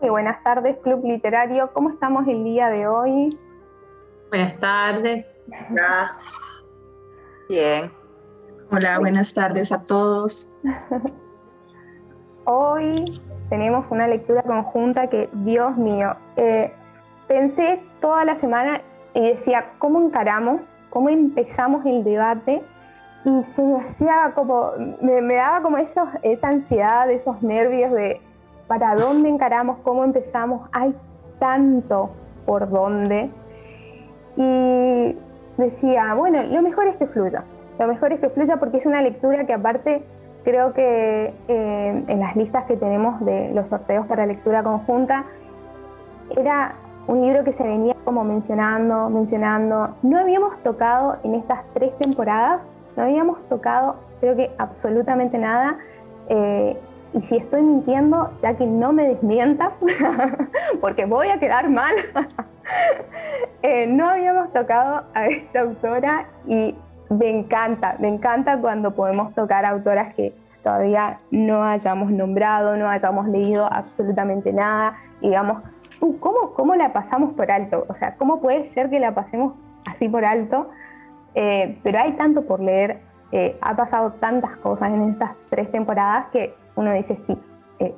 Muy buenas tardes, Club Literario. ¿Cómo estamos el día de hoy? Buenas tardes. Hola. Bien. Hola, buenas tardes a todos. Hoy tenemos una lectura conjunta que, Dios mío, eh, pensé toda la semana y decía, ¿cómo encaramos? ¿Cómo empezamos el debate? Y se me hacía como, me, daba como esa ansiedad, esos nervios de para dónde encaramos, cómo empezamos. Hay tanto por dónde. Y decía, bueno, lo mejor es que fluya. Lo mejor es que fluya porque es una lectura que aparte creo que eh, en las listas que tenemos de los sorteos para lectura conjunta, era un libro que se venía como mencionando, mencionando. No habíamos tocado en estas tres temporadas, no habíamos tocado creo que absolutamente nada. Eh, y si estoy mintiendo, ya que no me desmientas, porque voy a quedar mal, eh, no habíamos tocado a esta autora y me encanta, me encanta cuando podemos tocar autoras que todavía no hayamos nombrado, no hayamos leído absolutamente nada, digamos, uh, ¿cómo, ¿cómo, la pasamos por alto? O sea, ¿cómo puede ser que la pasemos así por alto? Eh, pero hay tanto por leer, eh, ha pasado tantas cosas en estas tres temporadas que uno dice, sí, eh,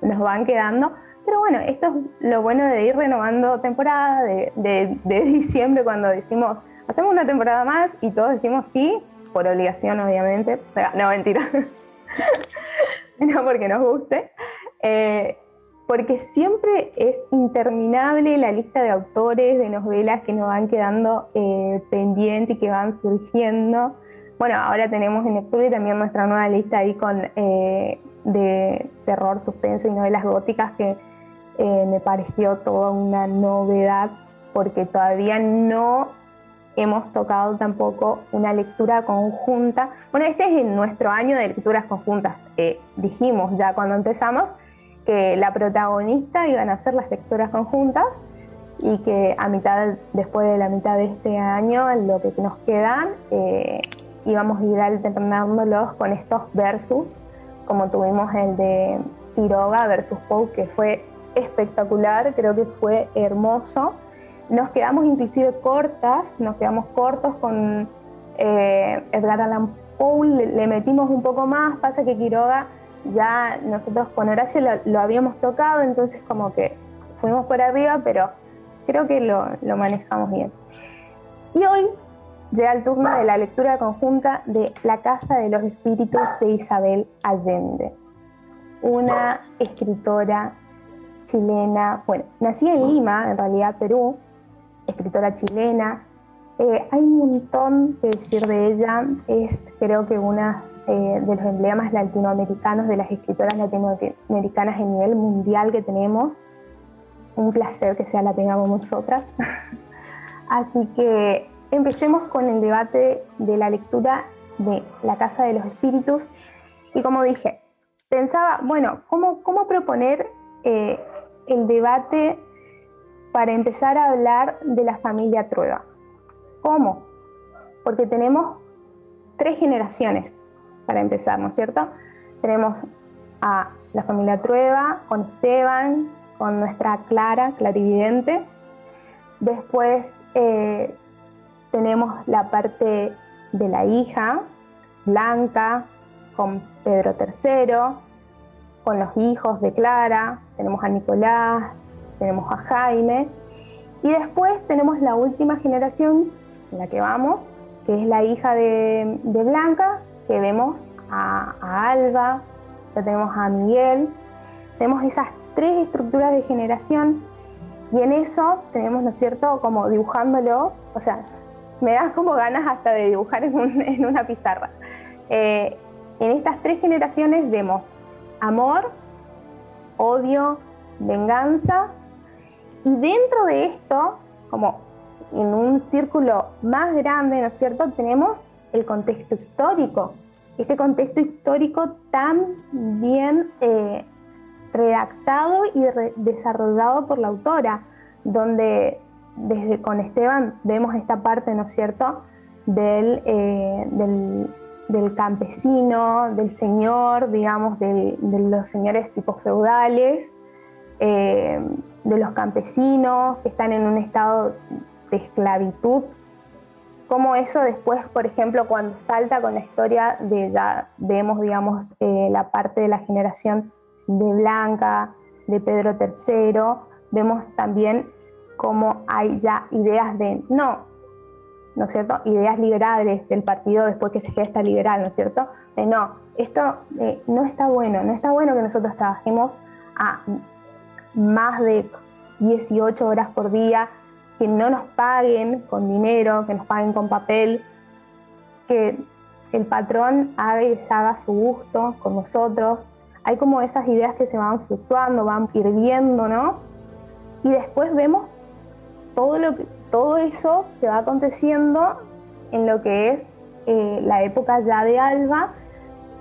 nos van quedando. Pero bueno, esto es lo bueno de ir renovando temporada, de, diciembre cuando decimos, hacemos una temporada más y todos decimos sí, por obligación obviamente, no mentira, no porque nos guste, eh, porque siempre es interminable la lista de autores, de novelas que nos van quedando eh, pendientes y que van surgiendo. Bueno, ahora tenemos en octubre también nuestra nueva lista ahí con eh, de terror, suspenso y novelas góticas que me pareció toda una novedad porque todavía no hemos tocado tampoco una lectura conjunta. Bueno, este es nuestro año de lecturas conjuntas. Eh, dijimos ya cuando empezamos que la protagonista iban a ser las lecturas conjuntas y que a mitad, después de la mitad de este año, lo que nos quedan, eh, íbamos a ir alternándolos con estos versus, como tuvimos el de Quiroga versus Poe, que fue espectacular, creo que fue hermoso nos quedamos inclusive cortas, nos quedamos cortos con eh, Edgar Allan Poe, le, metimos un poco más, pasa que Quiroga ya nosotros con Horacio lo, habíamos tocado, entonces como que fuimos por arriba, pero creo que lo, lo manejamos bien. Y hoy llega el turno de la lectura conjunta de La Casa de los Espíritus de Isabel Allende, una escritora chilena, bueno, nacida en Lima, en realidad Perú, escritora chilena. Eh, hay un montón que decir de ella, es creo que una eh, de los emblemas latinoamericanos, de las escritoras latinoamericanas en nivel mundial que tenemos. Un placer que sea la tengamos nosotras. Así que empecemos con el debate de la lectura de La Casa de los Espíritus. Y como dije, pensaba, bueno, ¿cómo, cómo proponer eh, el debate para empezar a hablar de la familia Trueba. ¿Cómo? Porque tenemos tres generaciones para empezar, ¿no es cierto? Tenemos a la familia Trueba, con Esteban, con nuestra Clara, clarividente. Después eh, tenemos la parte de la hija, Blanca, con Pedro III, con los hijos de Clara, tenemos a Nicolás, tenemos a Jaime, y después tenemos la última generación en la que vamos, que es la hija de, Blanca, que vemos a, Alba, ya tenemos a Miguel, tenemos esas tres estructuras de generación y en eso tenemos, ¿no es cierto?, como dibujándolo, o sea, me das como ganas hasta de dibujar en, una pizarra. Eh, en estas tres generaciones vemos amor, odio, venganza y dentro de esto, como en un círculo más grande, ¿no es cierto?, tenemos el contexto histórico. Este contexto histórico tan bien eh, redactado y desarrollado por la autora, donde desde con Esteban vemos esta parte, ¿no es cierto?, del, eh, del, campesino, del señor, digamos, de, los señores tipos feudales, eh, de los campesinos que están en un estado de esclavitud, como eso después, por ejemplo, cuando salta con la historia de ya vemos, digamos, eh, la parte de la generación de Blanca, de Pedro III, vemos también cómo hay ya ideas de no, ¿no es cierto? Ideas liberales del partido después que se gesta liberal, ¿no es cierto? De no, esto eh, no está bueno, no está bueno que nosotros trabajemos a más de 18 horas por día, que no nos paguen con dinero, que nos paguen con papel, que el patrón haga y haga su gusto con nosotros. Hay como esas ideas que se van fluctuando, van hirviendo, ¿no? Y después vemos todo, lo todo eso se va aconteciendo en lo que es eh, la época ya de Alba,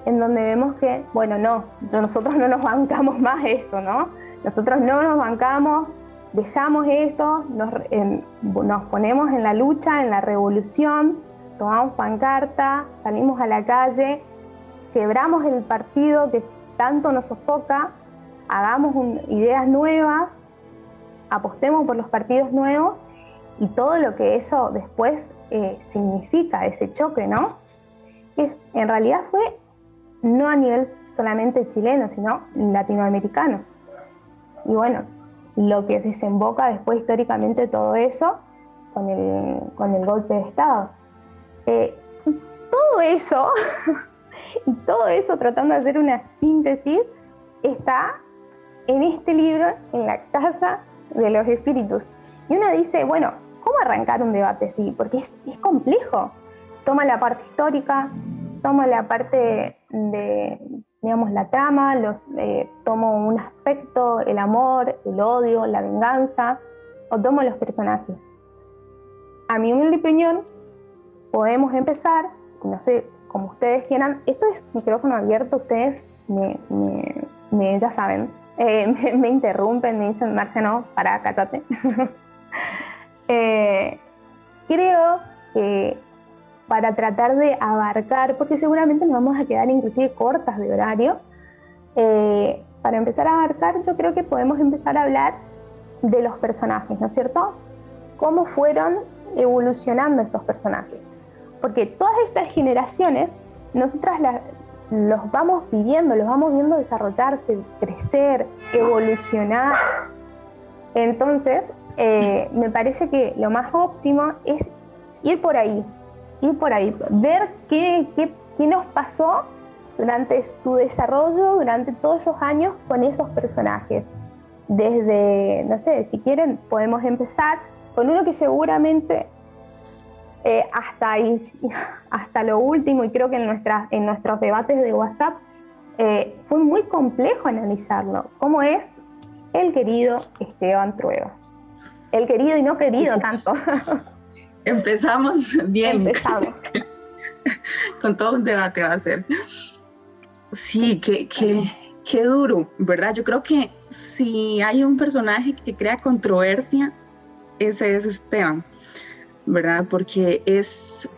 en donde vemos que, bueno, no, nosotros no nos bancamos más esto, ¿no? Nosotros no nos bancamos, dejamos esto, nos ponemos en la lucha, en la revolución, tomamos pancarta, salimos a la calle, quebramos el partido que tanto nos sofoca, hagamos ideas nuevas, apostemos por los partidos nuevos y todo lo que eso después eh, significa, ese choque, ¿no? Que en realidad fue no a nivel solamente chileno, sino latinoamericano. Y bueno, lo que desemboca después históricamente todo eso con el, con el golpe de Estado. Eh, y todo eso, y todo eso tratando de hacer una síntesis, está en este libro, en la Casa de los Espíritus. Y uno dice, bueno, ¿cómo arrancar un debate así? Porque es, es complejo. Toma la parte histórica, toma la parte de, digamos, la trama, los, eh, tomo un aspecto, el amor, el odio, la venganza, o tomo los personajes. A mi humilde opinión, podemos empezar, no sé, como ustedes quieran, esto es micrófono abierto, ustedes me, me, ya saben, eh, me, interrumpen, me dicen, Marciano, para, cállate. Eh, creo que para tratar de abarcar, porque seguramente nos vamos a quedar inclusive cortas de horario. Eh, para empezar a abarcar, yo creo que podemos empezar a hablar de los personajes, ¿no es cierto? Cómo fueron evolucionando estos personajes. Porque todas estas generaciones, nosotras los vamos viviendo, los vamos viendo desarrollarse, crecer, evolucionar. Entonces, eh, me parece que lo más óptimo es ir por ahí, ir por ahí, ver qué, qué, qué nos pasó durante su desarrollo, durante todos esos años con esos personajes. Desde, no sé, si quieren, podemos empezar con uno que seguramente eh, hasta, hasta lo último, y creo que en, nuestras, en nuestros debates de WhatsApp, eh, fue muy complejo analizarlo, como es el querido Esteban Trueba. El querido y no querido tanto. Empezamos bien. Empezamos. Con todo un debate va a ser. Sí, qué, qué, qué duro, ¿verdad? Yo creo que si hay un personaje que crea controversia, ese es Esteban, ¿verdad? Porque es,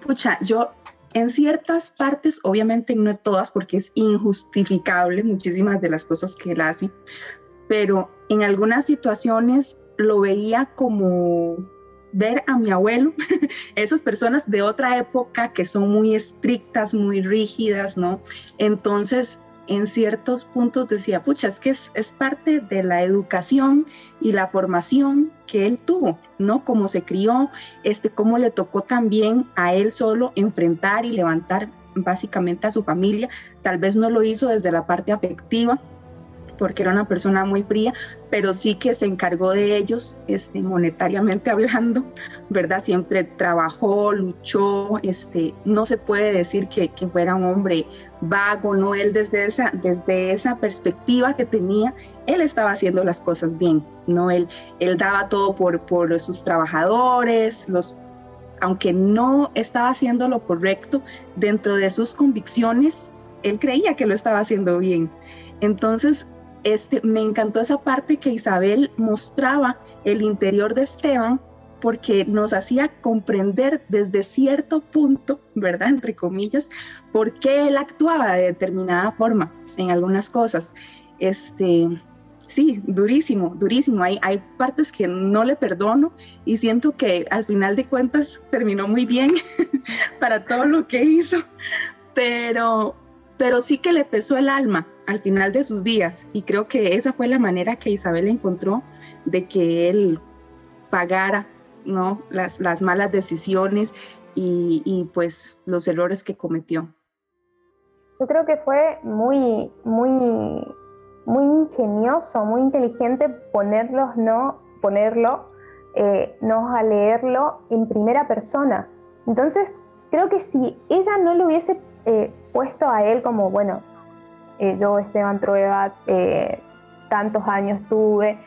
pucha, yo en ciertas partes, obviamente no todas, porque es injustificable muchísimas de las cosas que él hace, pero en algunas situaciones lo veía como ver a mi abuelo, esas personas de otra época que son muy estrictas, muy rígidas, ¿no? Entonces, en ciertos puntos decía, pucha, es que es, parte de la educación y la formación que él tuvo, ¿no? Cómo se crió, este, cómo le tocó también a él solo enfrentar y levantar básicamente a su familia. Tal vez no lo hizo desde la parte afectiva, porque era una persona muy fría, pero sí que se encargó de ellos este, monetariamente hablando, ¿verdad? Siempre trabajó, luchó, este, no se puede decir que, que fuera un hombre vago, no, él desde esa, desde esa perspectiva que tenía, él estaba haciendo las cosas bien, ¿no? Él, él daba todo por, por sus trabajadores, los aunque no estaba haciendo lo correcto dentro de sus convicciones, él creía que lo estaba haciendo bien. Entonces, este, me encantó esa parte que Isabel mostraba el interior de Esteban porque nos hacía comprender desde cierto punto, ¿verdad? Entre comillas, por qué él actuaba de determinada forma en algunas cosas. Este, sí, durísimo, durísimo. Hay, hay partes que no le perdono y siento que al final de cuentas terminó muy bien para todo lo que hizo, pero, pero sí que le pesó el alma al final de sus días y creo que esa fue la manera que Isabel encontró de que él pagara ¿no? las, las malas decisiones y, y pues los errores que cometió. Yo creo que fue muy, muy muy ingenioso, muy inteligente ponerlos, no, ponerlo, eh, no a leerlo en primera persona. Entonces, creo que si ella no lo hubiese eh, puesto a él como, bueno, eh, yo Esteban Trueba, tantos años tuve,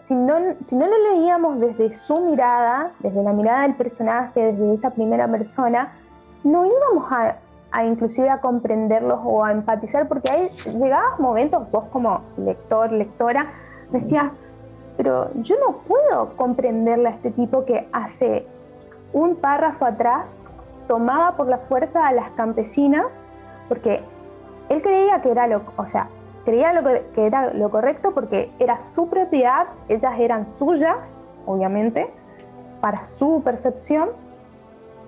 si no, si no lo leíamos desde su mirada, desde la mirada del personaje, desde esa primera persona, no íbamos a, a inclusive a comprenderlos o a empatizar, porque ahí llegabas momentos, vos como lector, lectora, decías, pero yo no puedo comprenderle a este tipo que hace un párrafo atrás tomaba por la fuerza a las campesinas, porque él creía que era lo, o sea, creía lo que era lo correcto porque era su propiedad, ellas eran suyas, obviamente, para su percepción,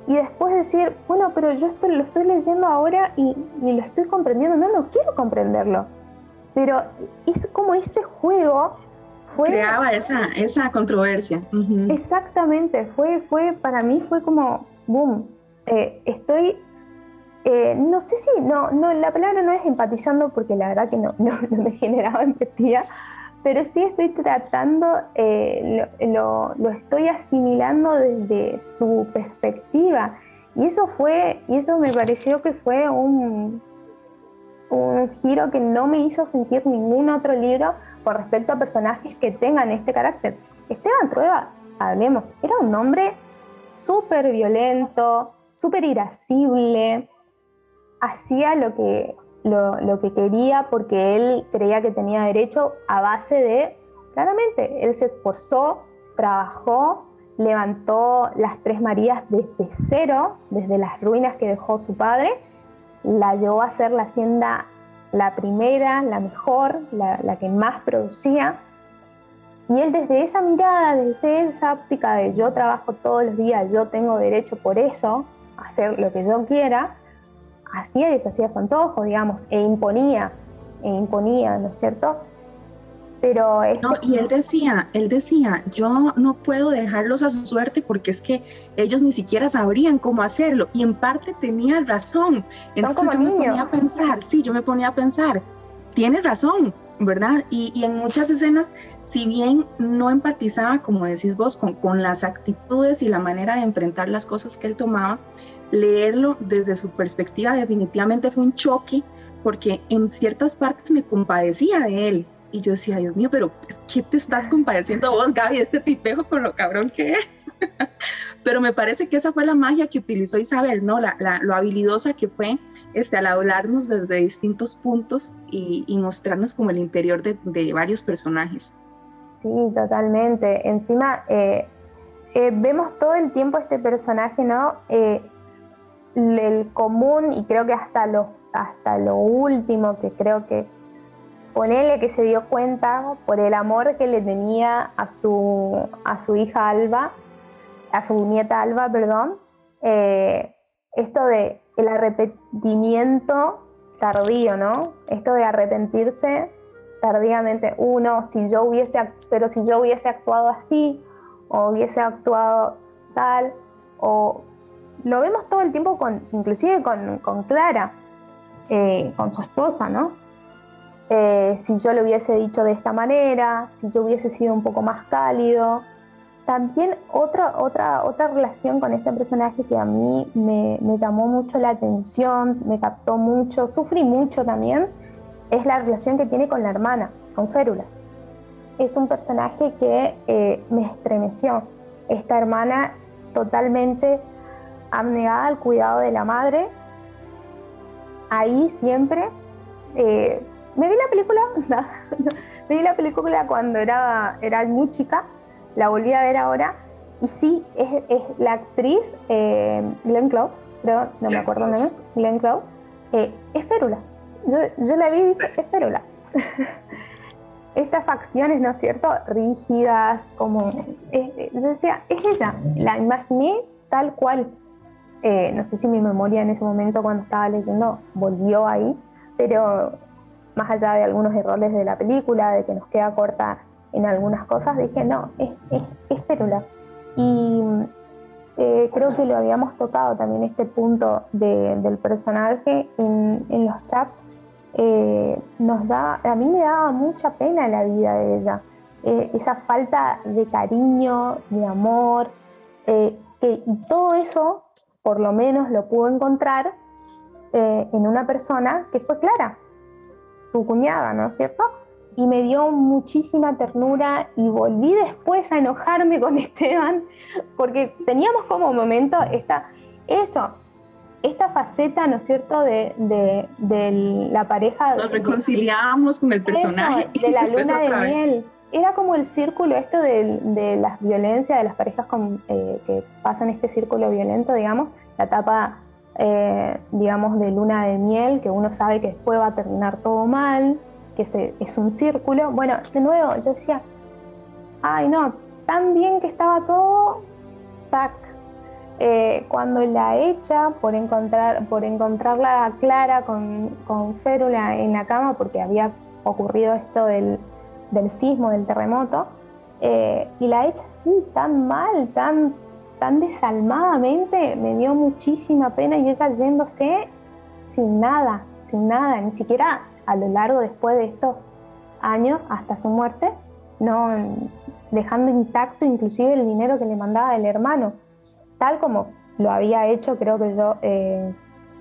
y después decir, bueno, pero yo esto lo estoy leyendo ahora y, lo estoy comprendiendo, no, no quiero comprenderlo. Pero es como ese juego fue... Creaba esa, esa controversia. Exactamente, fue, fue, para mí fue como, boom, eh, estoy, eh, no sé si, no, no, la palabra no es empatizando porque la verdad que no, no, me generaba empatía, pero sí estoy tratando, eh, lo, estoy asimilando desde su perspectiva. Y eso fue, y eso me pareció que fue un, un giro que no me hizo sentir ningún otro libro con respecto a personajes que tengan este carácter. Esteban Trueba, hablemos, era un hombre súper violento, súper irascible, hacía lo que lo, que quería porque él creía que tenía derecho a base de, claramente, él se esforzó, trabajó, levantó las Tres Marías desde cero, desde las ruinas que dejó su padre, la llevó a ser la hacienda la primera, la mejor, la, la que más producía. Y él desde esa mirada, desde esa óptica de yo trabajo todos los días, yo tengo derecho por eso hacer lo que yo quiera, hacía y deshacía su antojo, digamos, e imponía, e imponía, ¿no es cierto? Pero no, y él decía, él decía, yo no puedo dejarlos a su suerte porque es que ellos ni siquiera sabrían cómo hacerlo. Y en parte tenía razón. Entonces yo me ponía a pensar, sí, yo me ponía a pensar, tiene razón, ¿verdad? Y, en muchas escenas, si bien no empatizaba, como decís vos, con, con las actitudes y la manera de enfrentar las cosas que él tomaba, leerlo desde su perspectiva definitivamente fue un choque porque en ciertas partes me compadecía de él. Y yo decía, Dios mío, pero ¿qué te estás compadeciendo vos, Gaby, este tipejo con lo cabrón que es? pero me parece que esa fue la magia que utilizó Isabel, ¿no? La, lo habilidosa que fue este, al hablarnos desde distintos puntos y, mostrarnos como el interior de, varios personajes. Sí, totalmente. Encima, eh, eh, vemos todo el tiempo este personaje, ¿no? Eh, el común y creo que hasta lo, hasta lo último que creo que ponele que se dio cuenta por el amor que le tenía a su, a su hija Alba, a su nieta Alba, perdón, eh, esto de el arrepentimiento tardío, ¿no? Esto de arrepentirse tardíamente, uno, si yo hubiese, pero si yo hubiese actuado así, o hubiese actuado tal, o lo vemos todo el tiempo, con, inclusive con, Clara, eh, con su esposa, ¿no? Eh, si yo le hubiese dicho de esta manera, si yo hubiese sido un poco más cálido. También otra, otra, otra relación con este personaje que a mí me, llamó mucho la atención, me captó mucho, sufrí mucho también, es la relación que tiene con la hermana, con Férula. Es un personaje que eh, me estremeció. Esta hermana totalmente abnegada al cuidado de la madre. Ahí siempre. Eh, me vi la película, me vi la película cuando era, era muy chica, la volví a ver ahora. Y sí, es, la actriz eh, Glenn Close, creo, no me acuerdo dónde es, Glenn Close, eh, es Férula. Yo, yo, la vi y dije, es Férula. estas facciones, ¿no es cierto?, rígidas, como, eh, eh, yo decía, es ella, la imaginé tal cual. Eh, no sé si mi memoria en ese momento cuando estaba leyendo volvió ahí, pero más allá de algunos errores de la película, de que nos queda corta en algunas cosas, dije, no, es, es, es. Y creo que lo habíamos tocado también este punto del personaje en, en los chats. Eh, nos da, a mí me daba mucha pena la vida de ella, eh, esa falta de cariño, de amor, eh, que, y todo eso por lo menos lo pudo encontrar en una persona que fue Clara, su cuñada, ¿no es cierto? Y me dio muchísima ternura y volví después a enojarme con Esteban porque teníamos como momento esta, eso, esta faceta, ¿no es cierto?, de, la pareja. Nos reconciliábamos con el personaje. de la luna de miel. Era como el círculo esto de, las violencias, de las parejas eh, que pasan este círculo violento, digamos, la etapa, eh, digamos, de luna de miel, que uno sabe que después va a terminar todo mal, que se, es un círculo. Bueno, de nuevo, yo decía, ay no, tan bien que estaba todo, tac, eh, cuando la echa por, encontrar, por encontrarla clara con, con férula en la cama, porque había ocurrido esto del, del sismo, del terremoto, eh, y la echa así, tan mal, tan, tan desalmadamente, me dio muchísima pena y ella yéndose sin nada, sin nada, ni siquiera a lo largo después de estos años hasta su muerte, no dejando intacto inclusive el dinero que le mandaba el hermano tal como lo había hecho, creo que yo, eh,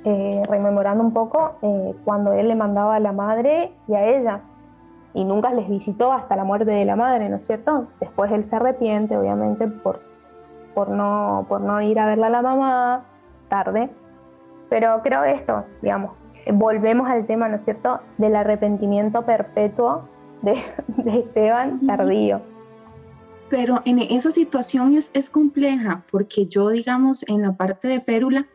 eh, rememorando un poco, eh, cuando él le mandaba a la madre y a ella, y nunca les visitó hasta la muerte de la madre, ¿no es cierto? Después él se arrepiente, obviamente, por, por, no, por no ir a verla a la mamá tarde, pero creo esto, digamos, volvemos al tema, ¿no es cierto?, del arrepentimiento perpetuo de, de Esteban tardío. Pero en esa situación es, es, compleja porque yo, digamos, en la parte de Férula,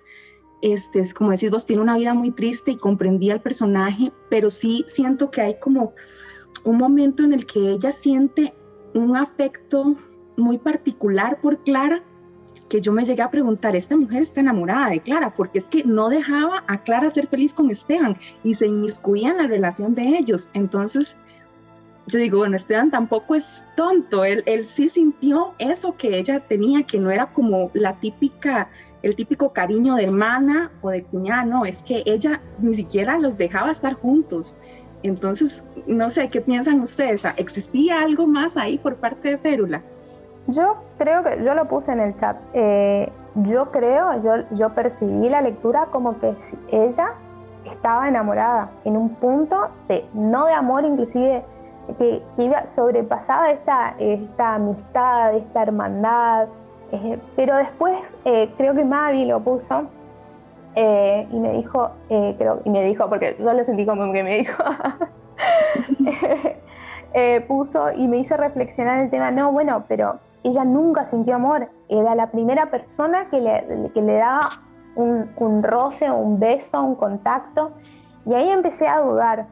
este, como decís vos, tiene una vida muy triste y comprendí al personaje, pero sí siento que hay como un momento en el que ella siente un afecto muy particular por Clara, que yo me llegué a preguntar, esta mujer está enamorada de Clara, porque es que no dejaba a Clara ser feliz con Esteban y se inmiscuía en la relación de ellos. Entonces, yo digo, bueno, Esteban tampoco es tonto, él, él sí sintió eso que ella tenía, que no era como la típica, el típico cariño de hermana o de cuñada, no, es que ella ni siquiera los dejaba estar juntos. Entonces, no sé, ¿qué piensan ustedes? ¿Existía algo más ahí por parte de Férula? Yo creo que, yo lo puse en el chat, eh, yo creo, yo, yo percibí la lectura como que ella estaba enamorada en un punto de, no de amor inclusive que, iba, sobrepasaba esta, esta amistad, esta hermandad. Eh, pero después eh, creo que Mavi lo puso eh, y me dijo, creo, y me dijo, porque yo lo sentí como que me dijo, puso y me hizo reflexionar el tema, no, bueno, pero ella nunca sintió amor, era la primera persona que le, que le daba un, un roce, un beso, un contacto, y ahí empecé a dudar,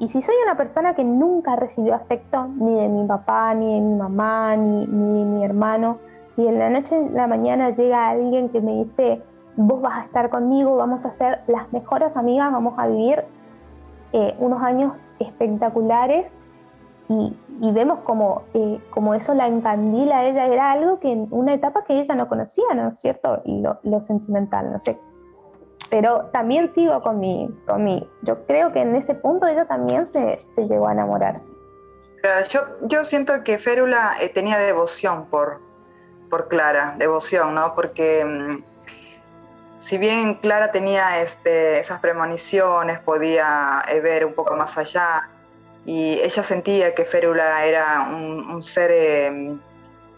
y si soy una persona que nunca recibió afecto, ni de mi papá, ni de mi mamá, ni, ni de mi hermano, y en la noche, en la mañana llega alguien que me dice, vos vas a estar conmigo, vamos a ser las mejores amigas, vamos a vivir eh, unos años espectaculares, y, vemos como, eh, como eso la encandila a ella, era algo que en una etapa que ella no conocía, ¿no es cierto? Y lo, lo sentimental, no sé pero también sigo con mi, con mi, yo creo que en ese punto ella también se, se llegó a enamorar. yo, yo siento que Férula eh, tenía devoción por, por Clara, devoción, ¿no? Porque mm, si bien Clara tenía este, esas premoniciones, podía eh, ver un poco más allá, y ella sentía que Férula era un, ser eh,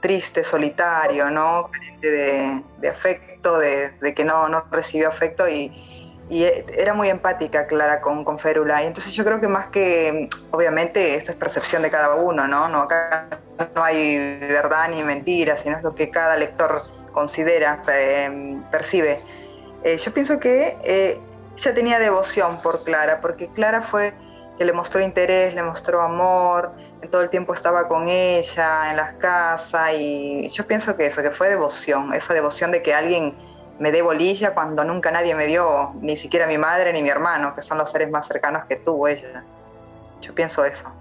triste, solitario, ¿no? de, de afecto, de, que no, no, recibió afecto y, era muy empática, Clara, con, con Férula. Y entonces yo creo que más que, obviamente, esto es percepción de cada uno, ¿no? no acá no hay verdad ni mentira, sino es lo que cada lector considera, em, percibe. Eh, yo pienso que eh, ella tenía devoción por Clara, porque Clara fue que le mostró interés, le mostró amor, en todo el tiempo estaba con ella, en las casas, y yo pienso que eso, que fue devoción, esa devoción de que alguien me dé bolilla cuando nunca nadie me dio, ni siquiera mi madre ni mi hermano, que son los seres más cercanos que tuvo ella. Yo pienso eso.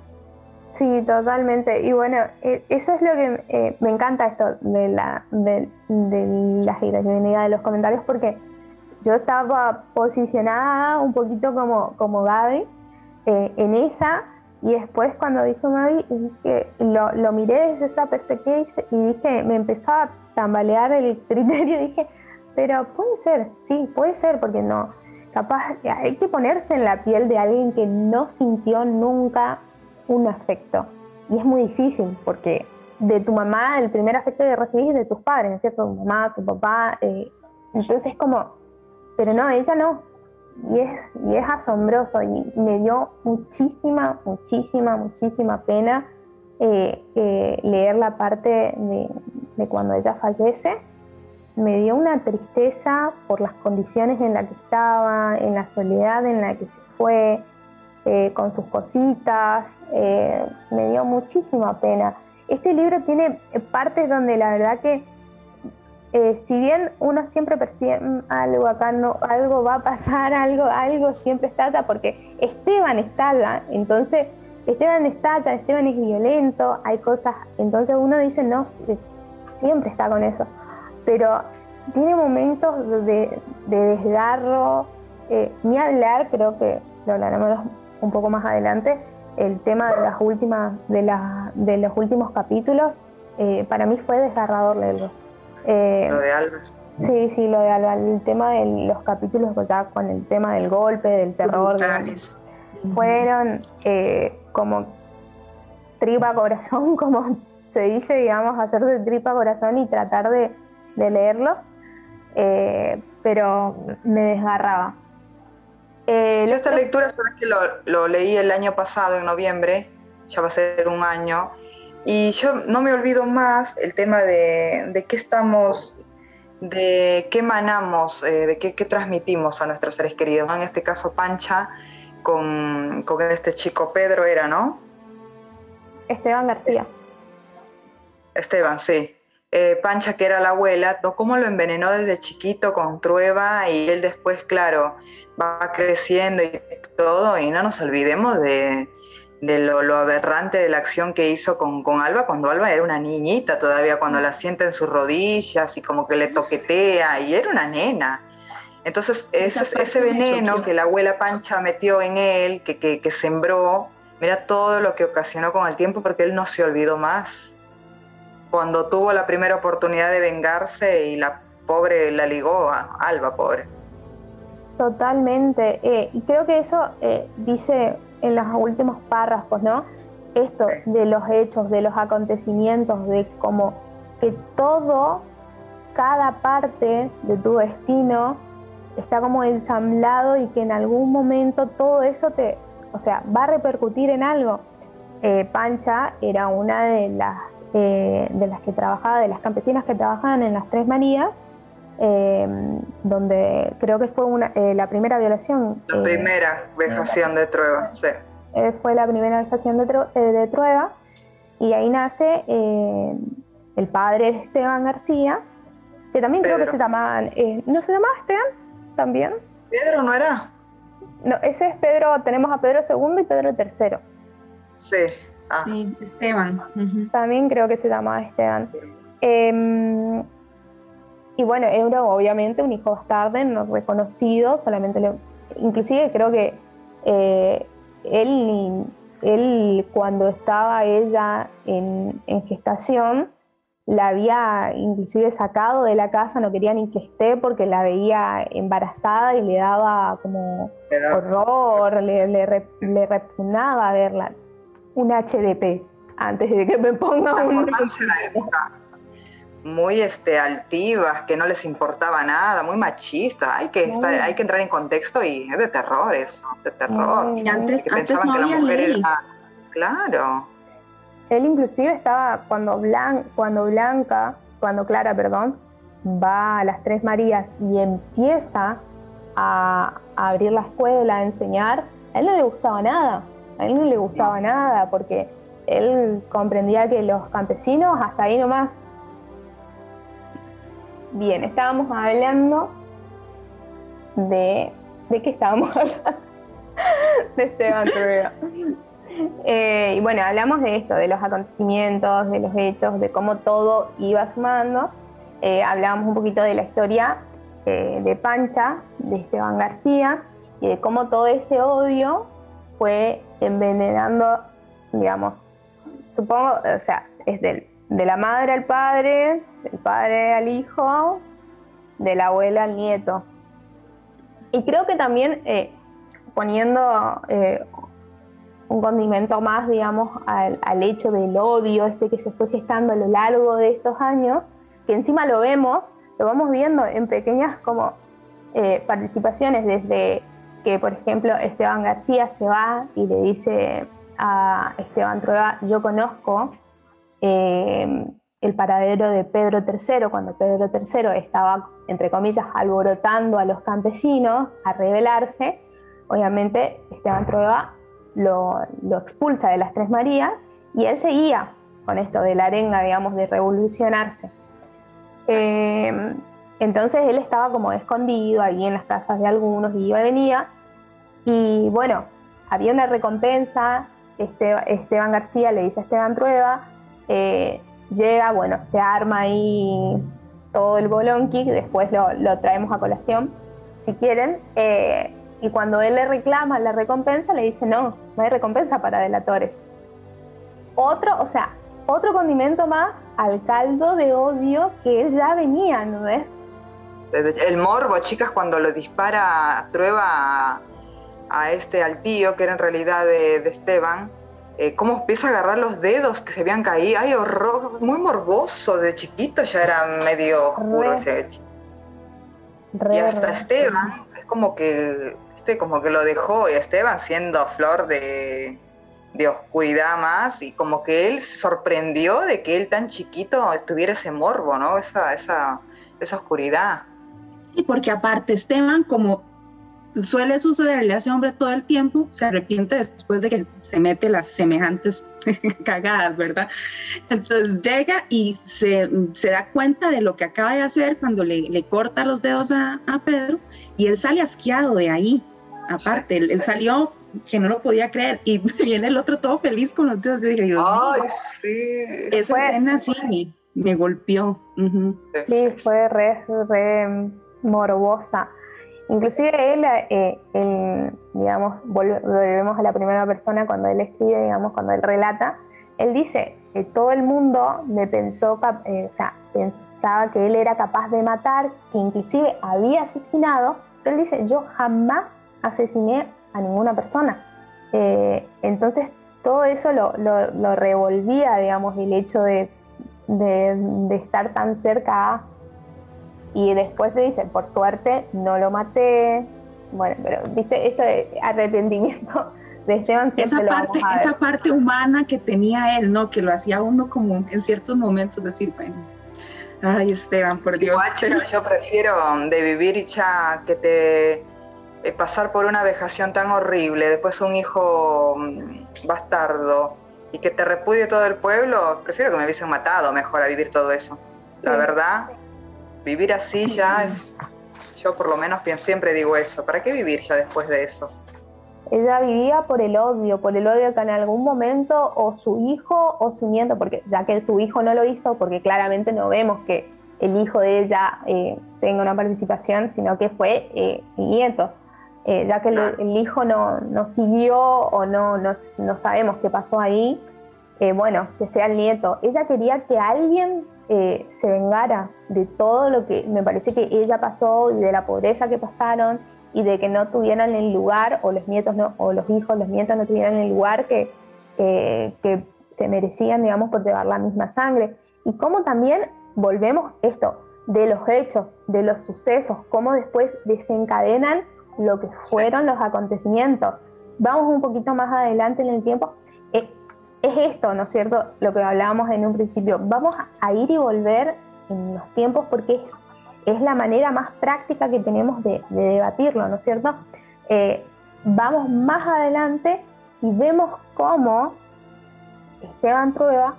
Sí, totalmente. Y bueno, eh, eso es lo que eh, me encanta esto de la, de, la heterogeneidad de los comentarios, porque yo estaba posicionada un poquito como, como Gaby eh, en esa, y después cuando dijo Gaby, dije, lo, lo, miré desde esa perspectiva y dije, me empezó a tambalear el criterio, dije, pero puede ser, sí, puede ser, porque no, capaz, hay que ponerse en la piel de alguien que no sintió nunca un afecto. Y es muy difícil porque de tu mamá el primer afecto que recibís es de tus padres, ¿cierto? Tu mamá, tu papá. Eh, entonces es como, pero no, ella no. Y es, y es asombroso y me dio muchísima, muchísima, muchísima pena eh, leer la parte de, de cuando ella fallece. Me dio una tristeza por las condiciones en las que estaba, en la soledad en la que se fue, eh, con sus cositas, eh, me dio muchísima pena. Este libro tiene partes donde la verdad que, eh, si bien uno siempre percibe mm, algo acá, no, algo va a pasar, algo, algo siempre estalla, porque Esteban estalla, entonces Esteban estalla, Esteban es violento, hay cosas, entonces uno dice, no, siempre está con eso, pero tiene momentos de, desgarro, ni hablar, creo que lo hablaremos un poco más adelante, el tema de las últimas, de, la, de los últimos capítulos, eh, para mí fue desgarrador leerlo. Eh, lo de Alba. Sí, sí, lo de Alba, el tema de los capítulos pues ya con el tema del golpe, del terror, fueron eh, como tripa corazón, como se dice, digamos, hacer de tripa corazón y tratar de, de leerlos, pero me desgarraba. Eh, yo esta lectura, sabes que lo, leí el año pasado, en noviembre, ya va a ser un año, y yo no me olvido más el tema de, qué estamos, de qué emanamos, eh, de qué, transmitimos a nuestros seres queridos. En este caso, Pancha, con, este chico Pedro era, ¿no? Esteban García. Esteban, sí. Eh, Pancha, que era la abuela, cómo lo envenenó desde chiquito con trueba y él después, claro, va creciendo y todo, y no nos olvidemos de, lo, aberrante de la acción que hizo con, Alba cuando Alba era una niñita todavía, cuando la sienta en sus rodillas y como que le toquetea, y era una nena. Entonces, ese, ese veneno que la abuela Pancha metió en él, que, que, sembró, mira todo lo que ocasionó con el tiempo, porque él no se olvidó más. Cuando tuvo la primera oportunidad de vengarse y la pobre la ligó a Alba, pobre. Totalmente. Eh, y creo que eso eh, dice en los últimos párrafos, ¿no? Esto de los hechos, de los acontecimientos, de como que todo, cada parte de tu destino está como ensamblado y que en algún momento todo eso te, o sea, va a repercutir en algo. Eh, Pancha era una de las, de las que trabajaba, de las campesinas que trabajaban en las Tres Marías, Em, donde creo que fue una, eh, la primera violación. La primera vejación de Trueba, sí. Eh, fue la primera vejación de, eh, de Trueba y ahí nace el padre de Esteban García, que también creo que se llamaban, ¿no se llamaba Esteban también? Pedro no era. No, ese es Pedro, tenemos a Pedro II y Pedro III. Sí. Ah. Sí, Esteban. También creo que se llamaba Esteban. Em, y bueno, era obviamente un hijo bastardo, no reconocido, solamente le, inclusive creo que eh, él, él cuando estaba ella en, gestación, la había inclusive sacado de la casa, no quería ni que esté porque la veía embarazada y le daba como horror, le, le, le repugnaba verla. Un HDP, antes de que me ponga un muy este, altivas, que no les importaba nada, muy machistas. Hay que, hay que entrar en contexto y es de terror eso, de terror. Y antes, antes no había ley. Claro. Él inclusive estaba cuando, Blan, cuando Blanca, cuando Clara, perdón, va a las Tres Marías y empieza a, abrir la escuela, a enseñar, a él no le gustaba nada. a él no le gustaba nada porque él comprendía que los campesinos hasta ahí nomás. Bien, estábamos hablando de... ¿De qué estábamos hablando? de Esteban. Eh, y bueno, hablamos de esto, de los acontecimientos, de los hechos, de cómo todo iba sumando. Eh, hablábamos un poquito de la historia eh, de Pancha, de Esteban García, y de cómo todo ese odio fue envenenando, digamos, supongo, o sea, es del, de la madre al padre, del padre al hijo, de la abuela al nieto. Y creo que también poniendo un condimento más, digamos, al, hecho del odio este que se fue gestando a lo largo de estos años, que encima lo vemos, lo vamos viendo en pequeñas como eh, participaciones, desde que, por ejemplo, Esteban García se va y le dice a Esteban Trueba, yo conozco eh, el paradero de Pedro III, cuando Pedro III estaba, entre comillas, alborotando a los campesinos a rebelarse, obviamente Esteban Trueba lo, expulsa de las Tres Marías y él seguía con esto de la arenga, digamos, de revolucionarse. Eh, entonces él estaba como escondido ahí en las casas de algunos y iba y venía. Y bueno, había una recompensa, Esteban García le dice a Esteban Trueba, eh, llega, bueno, se arma ahí todo el bolonqui, después lo, lo, traemos a colación, si quieren. Eh, y cuando él le reclama la recompensa, le dice, no, no hay recompensa para delatores. Otro, o sea, otro condimento más al caldo de odio que ya venía, ¿no ves? El morbo, chicas, cuando lo dispara Trueba a, este, al tío, que era en realidad de, Esteban, eh, cómo empieza a agarrar los dedos que se habían caído. Ay, horror, muy morboso, de chiquito ya era medio oscuro ese hecho. y hasta Esteban, es como que como que lo dejó y Esteban siendo flor de, oscuridad más y como que él se sorprendió de que él tan chiquito tuviera ese morbo, ¿no? Esa, esa, esa oscuridad. Sí, porque aparte Esteban, como suele sucederle a ese hombre todo el tiempo, se arrepiente después de que se mete las semejantes cagadas, ¿verdad? Entonces llega y se, da cuenta de lo que acaba de hacer cuando le, corta los dedos a, a, Pedro y él sale asqueado de ahí aparte, él, salió que no lo podía creer y viene el otro todo feliz con los dedos. Yo dije, Ay, sí. esa escena sí me, golpeó. Sí, fue re, re morbosa. Inclusive él, eh, digamos, volvemos a la primera persona cuando él escribe, digamos, cuando él relata, él dice que todo el mundo me pensó, eh, o sea, pensaba que él era capaz de matar, que inclusive había asesinado, pero él dice, yo jamás asesiné a ninguna persona. Eh, entonces todo eso lo, revolvía, digamos, el hecho de, estar tan cerca y después te dicen, por suerte no lo maté. Bueno, pero viste, esto de arrepentimiento de Esteban esa parte, Esa parte humana que tenía él, ¿no? Que lo hacía uno como en ciertos momentos decir, bueno, ay Esteban, por Dios. yo prefiero de vivir ya que te eh, pasar por una vejación tan horrible, después un hijo mm, bastardo y que te repudie todo el pueblo, prefiero que me hubiesen matado mejor a vivir todo eso. La verdad, vivir así ya es, yo por lo menos siempre digo eso, ¿para qué vivir ya después de eso? Ella vivía por el odio, por el odio que en algún momento o su hijo o su nieto, porque ya que su hijo no lo hizo, porque claramente no vemos que el hijo de ella eh, tenga una participación, sino que fue eh, nieto. Eh, ya que el, hijo no, no, siguió o no, no, sabemos qué pasó ahí, eh, bueno, que sea el nieto. Ella quería que alguien eh, se vengara de todo lo que me parece que ella pasó y de la pobreza que pasaron y de que no tuvieran el lugar, o los nietos no, o los hijos, los nietos no tuvieran el lugar que, que se merecían, digamos, por llevar la misma sangre. Y cómo también volvemos esto, de los hechos, de los sucesos, cómo después desencadenan lo que fueron los acontecimientos. Vamos un poquito más adelante en el tiempo. Es, esto, ¿no es cierto? Lo que hablábamos en un principio. Vamos a ir y volver en los tiempos porque es, es la manera más práctica que tenemos de, debatirlo, ¿no es cierto? Eh, vamos más adelante y vemos cómo Esteban Prueba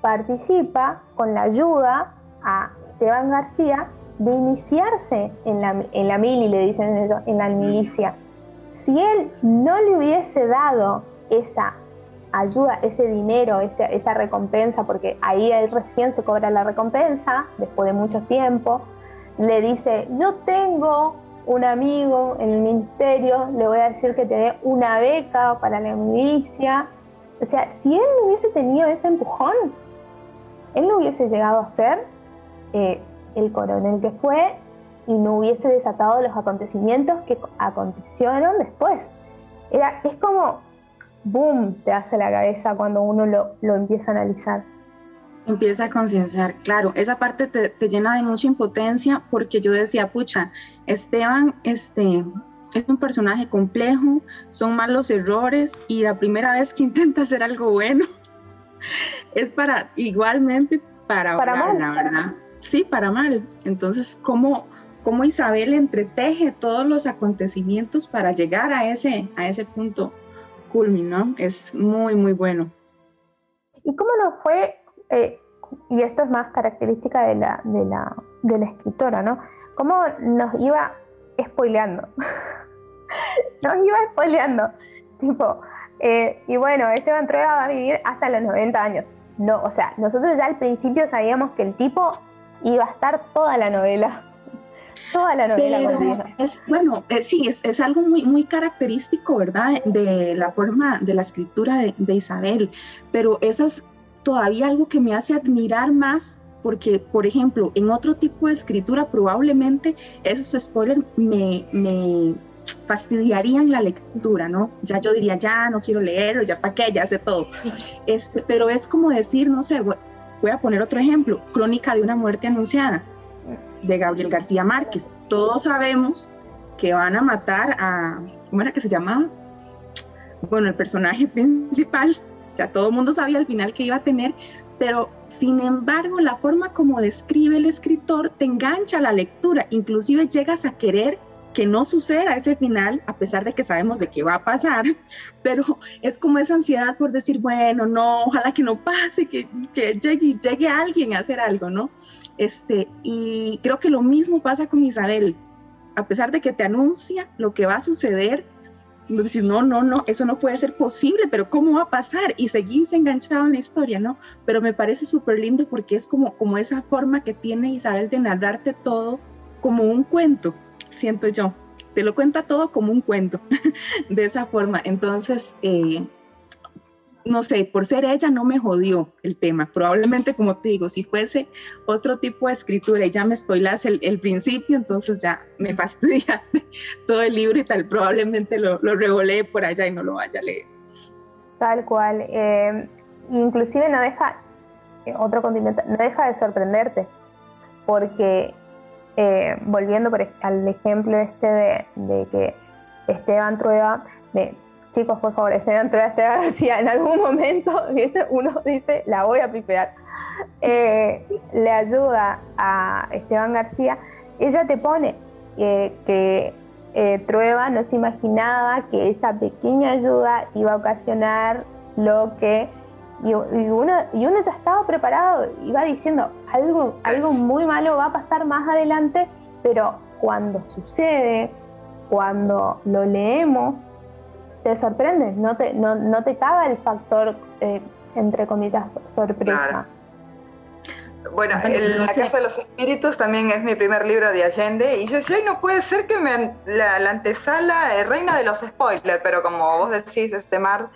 participa con la ayuda a Esteban García de iniciarse en la, en la mili, le dicen eso, en la milicia. Si él no le hubiese dado esa ayuda, ese dinero, esa, recompensa, porque ahí recién se cobra la recompensa, después de mucho tiempo, le dice, yo tengo un amigo en el ministerio, le voy a decir que te dé una beca para la milicia. O sea, si él no hubiese tenido ese empujón, él no hubiese llegado a ser eh, el coronel que fue y no hubiese desatado los acontecimientos que acontecieron después. Era, es como, boom, te hace la cabeza cuando uno lo, lo empieza a analizar. Empieza a concienciar, claro, esa parte te, te, llena de mucha impotencia porque yo decía, pucha, Esteban este, es un personaje complejo, son malos errores y la primera vez que intenta hacer algo bueno es para, igualmente, para, para mal. la verdad. Sí, para mal. Entonces, ¿cómo, ¿cómo Isabel entreteje todos los acontecimientos para llegar a ese, a ese punto culminó? Es muy, muy bueno. ¿Y cómo nos fue eh, y esto es más característica de la, de la, de la escritora, ¿no? Cómo nos iba spoileando. nos iba spoileando. Tipo, eh, y bueno, Esteban Trueba va a vivir hasta los 90 años. No, o sea, nosotros ya al principio sabíamos que el tipo iba a estar toda la novela. Toda la novela Pero es, bueno, eh, sí, es, es, algo muy, muy característico, ¿verdad? De, la forma de la escritura de, de Isabel. Pero esas todavía algo que me hace admirar más porque, por ejemplo, en otro tipo de escritura probablemente esos spoilers me, me fastidiarían la lectura, ¿no? Ya yo diría, ya no quiero leer, o ya para qué, ya sé todo. Este, pero es como decir, no sé, voy a poner otro ejemplo, Crónica de una muerte anunciada, de Gabriel García Márquez. Todos sabemos que van a matar a, ¿cómo era que se llamaba? Bueno, el personaje principal ya todo el mundo sabía al final que iba a tener, pero sin embargo la forma como describe el escritor te engancha a la lectura, inclusive llegas a querer que no suceda ese final, a pesar de que sabemos de qué va a pasar, pero es como esa ansiedad por decir, bueno, no, ojalá que no pase, que, que llegue, alguien a hacer algo, ¿no? Este, y creo que lo mismo pasa con Isabel, a pesar de que te anuncia lo que va a suceder, decir, no, no, no, eso no puede ser posible, pero ¿cómo va a pasar? Y seguís enganchado en la historia, ¿no? Pero me parece súper lindo porque es como, como esa forma que tiene Isabel de narrarte todo como un cuento, siento yo. Te lo cuenta todo como un cuento, de esa forma. Entonces, eh, no sé, por ser ella no me jodió el tema. Probablemente, como te digo, si fuese otro tipo de escritura y ya me spoilas el, el principio, entonces ya me fastidiaste todo el libro y tal, probablemente lo, lo revolé por allá y no lo vaya a leer. Tal cual. Eh, inclusive no deja, eh, otro condimento, no deja de sorprenderte, porque eh, volviendo por, al ejemplo este de, que Esteban Trueba, de, chicos, por favor, Esteban Trueba, García, en algún momento uno dice, la voy a pipear, eh, le ayuda a Esteban García, ella te pone eh, que Trueba no se imaginaba que esa pequeña ayuda iba a ocasionar lo que... Y, y, uno, y uno ya estaba preparado, iba diciendo, algo, algo muy malo va a pasar más adelante, pero cuando sucede, cuando lo leemos, te sorprende, no te, no, no te caga el factor, eh, entre comillas, sorpresa. Bueno, el, La Casa de los Espíritus también es mi primer libro de Allende y yo decía, Ay, no puede ser que me, la, la antesala es reina de los spoilers, pero como vos decís, este Mar,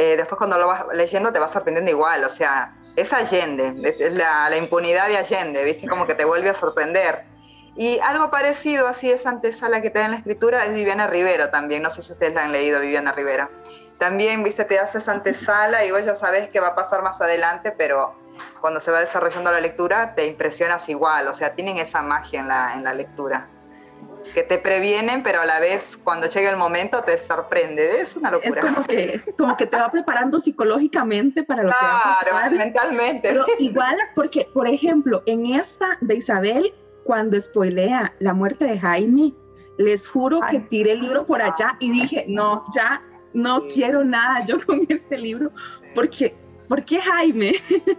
eh, después cuando lo vas leyendo te va sorprendiendo igual, o sea, es Allende, es, es la, impunidad de Allende, ¿viste? Como que te vuelve a sorprender. Y algo parecido, así esa antesala que te da en la escritura, es Viviana Rivero también. No sé si ustedes la han leído, Viviana Rivera. También, viste, te hace esa antesala y vos ya sabes qué va a pasar más adelante, pero cuando se va desarrollando la lectura te impresionas igual. O sea, tienen esa magia en la, en la lectura. Que te previenen, pero a la vez cuando llega el momento te sorprende. Es una locura. Es como que, como que te va preparando psicológicamente para lo claro, que va a pasar. mentalmente. Pero igual, porque, por ejemplo, en esta de Isabel, cuando spoilea la muerte de Jaime, les juro Ay. que tiré el libro por allá y dije, no, ya no quiero nada yo con este libro, porque ¿Por qué Jaime?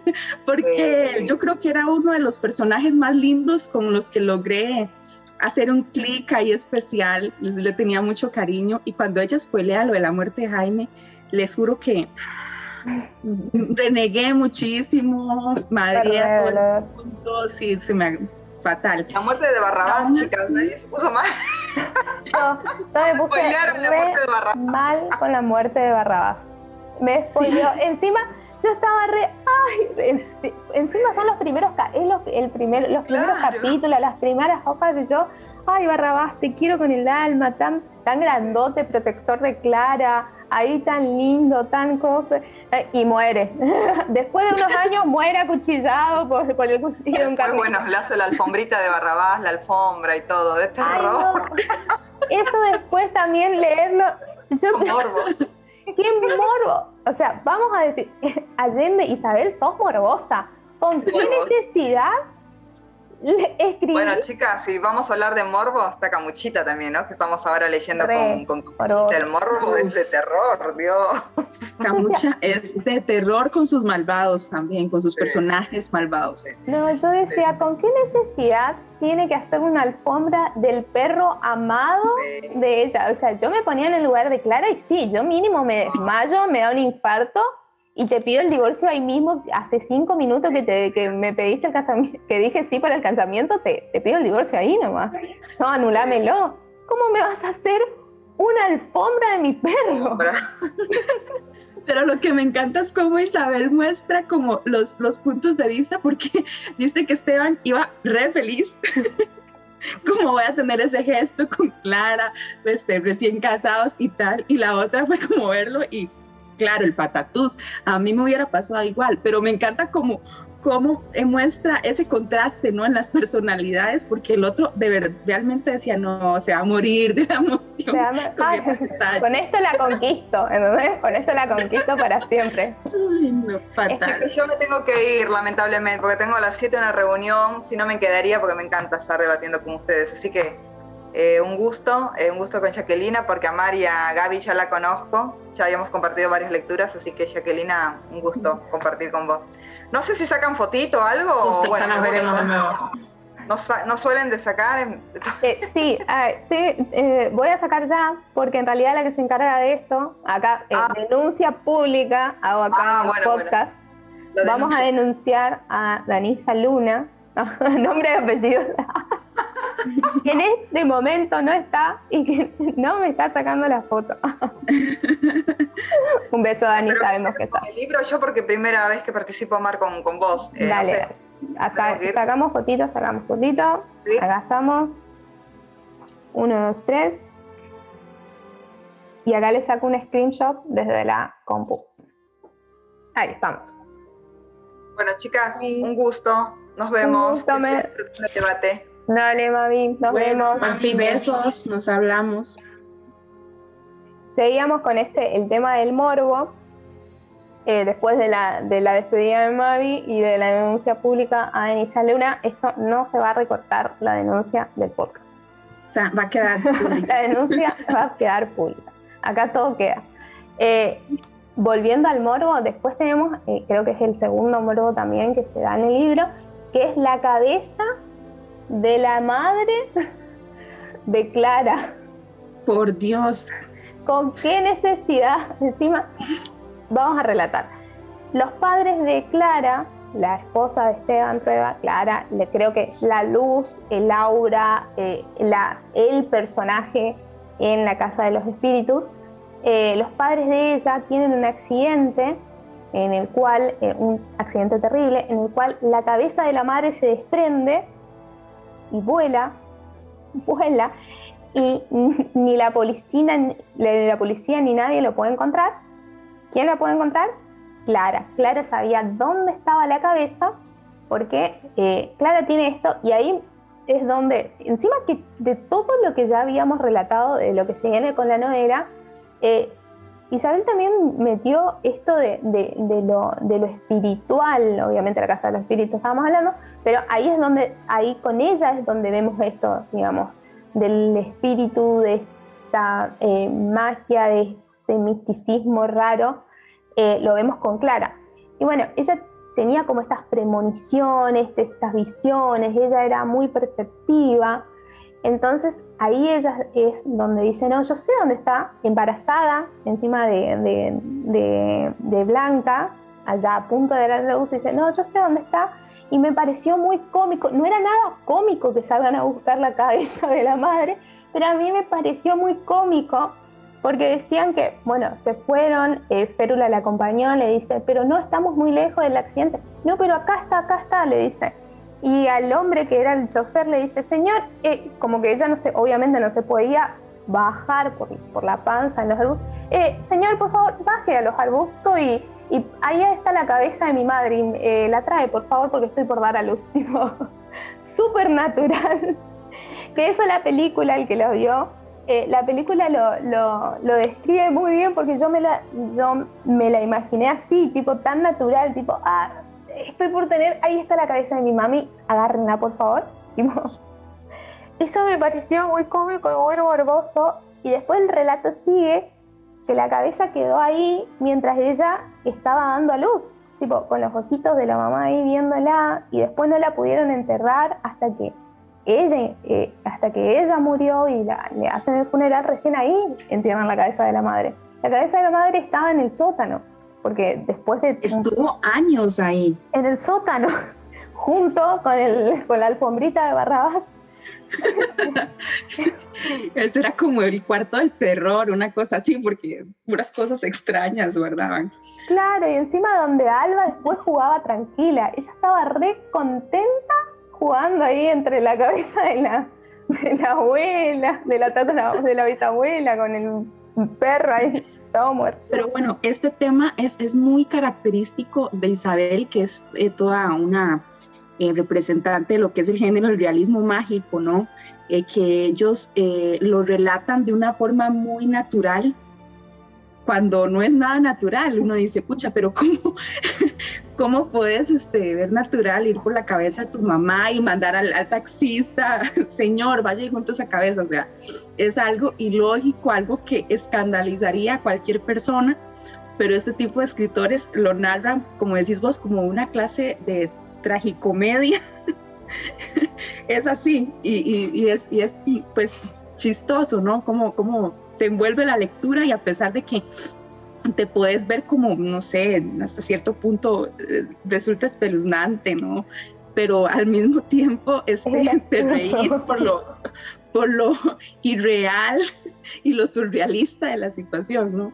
Porque yo creo que era uno de los personajes más lindos con los que logré hacer un clic ahí especial, les, le tenía mucho cariño y cuando ella spoilea lo de la muerte de Jaime, les juro que renegué muchísimo, madre a todo el mundo, sí, se me fatal. La muerte de Barrabás, chicas, nadie se puso mal. Yo, yo me puse mal con la muerte de Barrabás. Me spoileó. Encima, yo estaba re, ay, encima son los primeros, es los, el primer, los primeros capítulos, las primeras hojas de yo, ay Barrabás, te quiero con el alma, tan, tan grandote, protector de Clara, ahí tan lindo, tan cosa, eh, y muere. Después de unos años muere acuchillado por, por el cuchillo de un Muy bueno, le hace la alfombrita de Barrabás, la alfombra y todo, de terror. Eso después también leerlo. Yo, morbo. ¡Qué morbo! O sea, vamos a decir, Allende, Isabel, sos morbosa. ¿Con qué necesidad escribir? Bueno, chicas, si vamos a hablar de morbo, está Camuchita también, ¿no? Que estamos ahora leyendo con, con El morbo es de terror, Dios. Camucha es de terror con sus malvados también, con sus personajes malvados. ¿eh? No, yo decía, ¿con qué necesidad tiene que hacer una alfombra del perro amado de ella? O sea, yo me ponía en el lugar de Clara y sí, yo mínimo me desmayo, me da un infarto y te pido el divorcio ahí mismo, hace cinco minutos que, te, que me pediste el casamiento, que dije sí para el casamiento, te, te pido el divorcio ahí nomás. No, anulámelo. ¿Cómo me vas a hacer una alfombra de mi perro? Pero lo que me encanta es cómo Isabel muestra como los, los puntos de vista, porque viste que Esteban iba re feliz. ¿Cómo voy a tener ese gesto con Clara, este, recién casados y tal? Y la otra fue como verlo y claro, el patatús, a mí me hubiera pasado igual, pero me encanta como cómo muestra ese contraste ¿no? en las personalidades, porque el otro de verdad realmente decía, no, se va a morir de la emoción. con, esto la conquisto, Con esto la conquisto para siempre. Ay, no, fatal. yo me tengo que ir, lamentablemente, porque tengo a las 7 una reunión, si no me quedaría porque me encanta estar debatiendo con ustedes, así que eh, un gusto, eh, un gusto con Jacquelina, porque a Mari y a Gaby ya la conozco, ya habíamos compartido varias lecturas, así que Jacquelina, un gusto compartir con vos. No sé si sacan fotito o algo. bueno, nos veremos No, suelen de sacar. Eh, sí, eh, voy a sacar ya, porque en realidad la que se encarga de esto, acá, eh, ah. denuncia pública, hago acá ah, en el podcast. Vamos a denunciar a Danisa Luna, nombre y apellido, que en este momento no está y que no me está sacando la foto. Un beso, Dani, sabemos que está. El libro yo porque primera vez que participo, Mar, con, con vos. Eh, Dale, sacamos fotitos, sacamos fotitos. Acá estamos. Uno, dos, tres. Y acá le saco un screenshot desde la compu. Ahí estamos. Bueno, chicas, un gusto. Nos vemos. Un debate. Dale, mami, nos vemos. besos, nos hablamos. Seguíamos con este, el tema del morbo. Eh, después de la, de la despedida de Mavi y de la denuncia pública a Denisa Luna, esto no se va a recortar la denuncia del podcast. O sea, va a quedar pública. la denuncia va a quedar pública. Acá todo queda. Eh, volviendo al morbo, después tenemos, eh, creo que es el segundo morbo también que se da en el libro, que es la cabeza de la madre de Clara. Por Dios. ¿Con qué necesidad? Encima, vamos a relatar. Los padres de Clara, la esposa de Esteban Trueba, Clara, le creo que la luz, el aura, eh, la, el personaje en la Casa de los Espíritus, eh, los padres de ella tienen un accidente en el cual, eh, un accidente terrible, en el cual la cabeza de la madre se desprende y vuela, vuela, y ni la policía, ni la policía ni nadie lo puede encontrar. ¿Quién la puede encontrar? Clara. Clara sabía dónde estaba la cabeza, porque eh, Clara tiene esto, y ahí es donde, encima que de todo lo que ya habíamos relatado, de lo que se viene con la novela, eh, Isabel también metió esto de, lo, espiritual, obviamente la Casa de los Espíritus estábamos hablando, pero ahí es donde, ahí con ella es donde vemos esto, digamos, del espíritu, de esta eh, magia, de este misticismo raro, eh, lo vemos con Clara. Y bueno, ella tenía como estas premoniciones, estas visiones, ella era muy perceptiva. Entonces ahí ella es donde dice, no, yo sé dónde está, embarazada, encima de, de, Blanca, allá a punto de dar la luz, dice, no, yo sé dónde está. Y me pareció muy cómico, no era nada cómico que salgan a buscar la cabeza de la madre, pero a mí me pareció muy cómico porque decían que, bueno, se fueron, eh, Férula la acompañó, le dice, pero no estamos muy lejos del accidente. No, pero acá está, acá está, le dice. Y al hombre que era el chofer le dice, señor, eh, como que ella no se, obviamente no se podía bajar por, por la panza en los arbustos. Eh, señor, por favor, baje a los arbustos y, y ahí está la cabeza de mi madre y eh, la trae, por favor, porque estoy por dar a luz. Tipo, natural. que eso la película, el que lo vio, eh, la película lo, lo, describe muy bien porque yo me, la, yo me la imaginé así, tipo tan natural, tipo, ah, estoy por tener, ahí está la cabeza de mi mami, agárrenla por favor. eso me pareció muy cómico y muy morboso. Y después el relato sigue que la cabeza quedó ahí mientras ella estaba dando a luz, tipo con los ojitos de la mamá ahí viéndola y después no la pudieron enterrar hasta que ella, eh, hasta que ella murió y le hacen el funeral, recién ahí entierran la cabeza de la madre. La cabeza de la madre estaba en el sótano, porque después de... Estuvo años ahí. En el sótano, junto con, el, con la alfombrita de Barrabás. Ese era como el cuarto del terror, una cosa así, porque puras cosas extrañas, ¿verdad? Claro, y encima donde Alba después jugaba tranquila, ella estaba re contenta jugando ahí entre la cabeza de la, de la abuela, de la tata, de la bisabuela, con el perro ahí. Todo muerto. Pero bueno, este tema es, es muy característico de Isabel, que es eh, toda una eh, representante de lo que es el género del realismo mágico, ¿no? Eh, que ellos lo relatan de una forma muy natural, cuando no es nada natural. Uno dice, pucha, pero ¿cómo, cómo puedes este, ver natural ir por la cabeza de tu mamá y mandar al, taxista, señor, vaya juntos a cabeza? O sea, es algo ilógico, algo que escandalizaría a cualquier persona, pero este tipo de escritores lo narran, como decís vos, como una clase de tragicomedia. es así, y, es, y es pues chistoso, ¿no? Como, como te envuelve la lectura y a pesar de que te puedes ver como, no sé, hasta cierto punto eh, resulta espeluznante, ¿no? Pero al mismo tiempo este, te reís por lo, por lo irreal y lo surrealista de la situación, ¿no?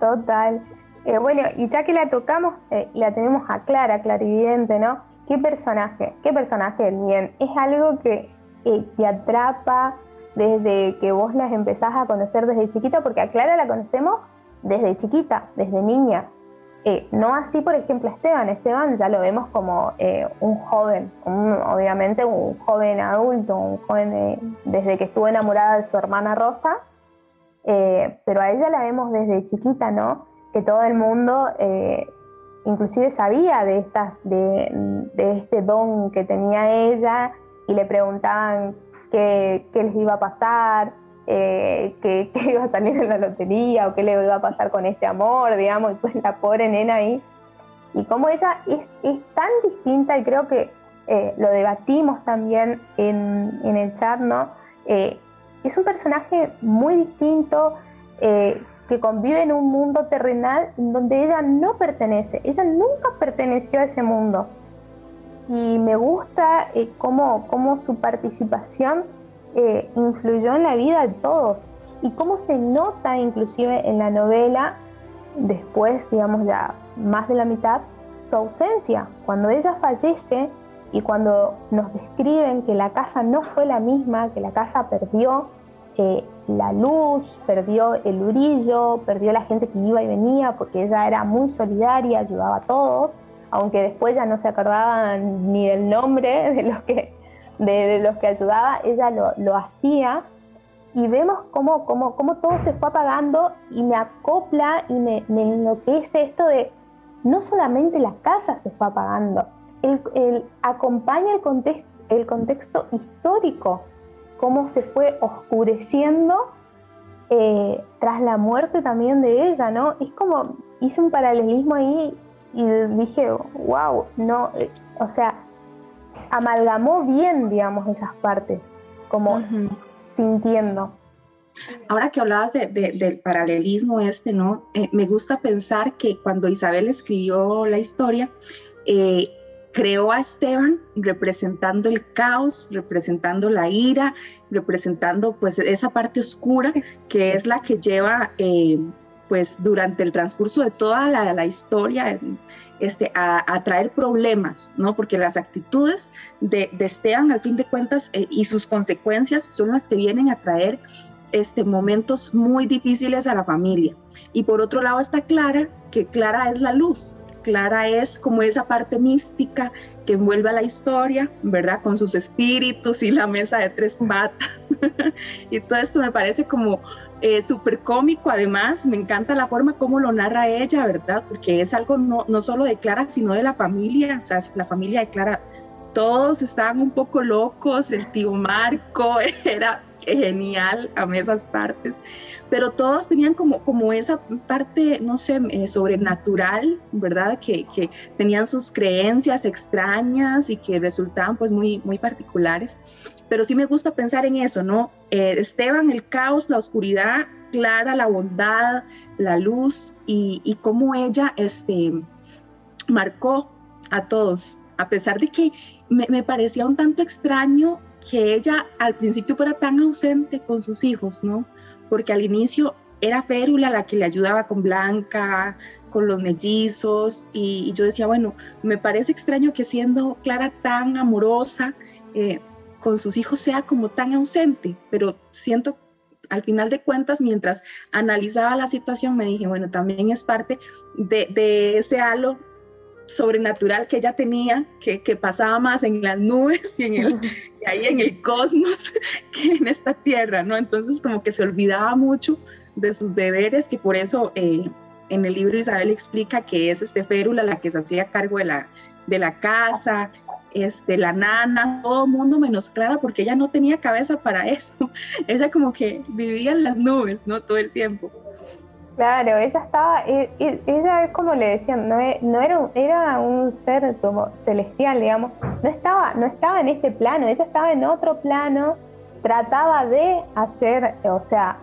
Total. Eh, bueno, y ya que la tocamos, eh, la tenemos a Clara, clarividente, ¿no? ¿Qué personaje? ¿Qué personaje bien? Es algo que te atrapa, desde que vos las empezás a conocer desde chiquita, porque a Clara la conocemos desde chiquita, desde niña. Eh, no así, por ejemplo, Esteban. Esteban ya lo vemos como eh, un joven, obviamente un joven adulto, un joven eh, desde que estuvo enamorada de su hermana Rosa, pero a ella la vemos desde chiquita, ¿no? Que todo el mundo inclusive sabía de, esta, de, este don que tenía ella y le preguntaban qué, les iba a pasar, eh, qué, iba a salir en la lotería o qué le iba a pasar con este amor, digamos, y pues la pobre nena ahí. Y como ella es, tan distinta, y creo que eh, lo debatimos también en, el chat, ¿no? Eh, es un personaje muy distinto que convive en un mundo terrenal donde ella no pertenece. Ella nunca perteneció a ese mundo y me gusta eh, cómo, cómo, su participación eh, influyó en la vida de todos y cómo se nota inclusive en la novela, después, digamos ya más de la mitad, su ausencia. Cuando ella fallece y cuando nos describen que la casa no fue la misma, que la casa perdió eh, la luz, perdió el brillo, perdió la gente que iba y venía, porque ella era muy solidaria, ayudaba a todos aunque después ya no se acordaban ni del nombre de los que, de, los que ayudaba, ella lo, hacía. Y vemos cómo, cómo, cómo, todo se fue apagando y me acopla y me, enloquece esto de no solamente la casa se fue apagando, el, acompaña el, el contexto histórico, cómo se fue oscureciendo eh, tras la muerte también de ella, ¿no? Es como, hice un paralelismo ahí y dije, wow, no, eh, o sea, amalgamó bien, digamos, esas partes, como sintiendo. Ahora que hablabas del paralelismo este, ¿no? Eh, me gusta pensar que cuando Isabel escribió la historia, eh, creó a Esteban representando el caos, representando la ira, representando pues esa parte oscura que es la que lleva eh, pues durante el transcurso de toda la, historia este, a, traer problemas, ¿no? Porque las actitudes de, Esteban al fin de cuentas y sus consecuencias son las que vienen a traer este, momentos muy difíciles a la familia. Y por otro lado está Clara, que Clara es la luz, Clara es como esa parte mística que envuelve a la historia, ¿verdad? Con sus espíritus y la mesa de tres patas. y todo esto me parece como eh, súper cómico, además, me encanta la forma como lo narra ella, ¿verdad? Porque es algo no, no solo de Clara, sino de la familia, o sea, la familia de Clara, todos estaban un poco locos, el tío Marco era genial, a esas partes, pero todos tenían como, como esa parte, no sé, eh, sobrenatural, ¿verdad? Que, que, tenían sus creencias extrañas y que resultaban pues muy, muy particulares, pero sí me gusta pensar en eso, ¿no? Eh, Esteban, el caos, la oscuridad, Clara, la bondad, la luz y, y cómo ella este, marcó a todos, a pesar de que me parecía un tanto extraño que ella al principio fuera tan ausente con sus hijos, ¿no? Porque al inicio era Férula la que le ayudaba con Blanca, con los mellizos, y, yo decía, bueno, me parece extraño que siendo Clara tan amorosa, eh, con sus hijos sea como tan ausente, pero siento al final de cuentas, mientras analizaba la situación, me dije, bueno, también es parte de, de ese halo sobrenatural que ella tenía, que, que, pasaba más en las nubes y, en el, ahí en el cosmos que en esta tierra, ¿no? Entonces como que se olvidaba mucho de sus deberes, que por eso eh, en el libro Isabel explica que es este Férula la que se hacía cargo de la, de la casa, este, la nana, todo mundo menos Clara, porque ella no tenía cabeza para eso. Ella como que vivía en las nubes, ¿no? Todo el tiempo. Claro, ella estaba, e, e, ella es como le decían, no, e, no era, era un ser como celestial, digamos, no estaba, no estaba en este plano, ella estaba en otro plano, trataba de hacer, o sea,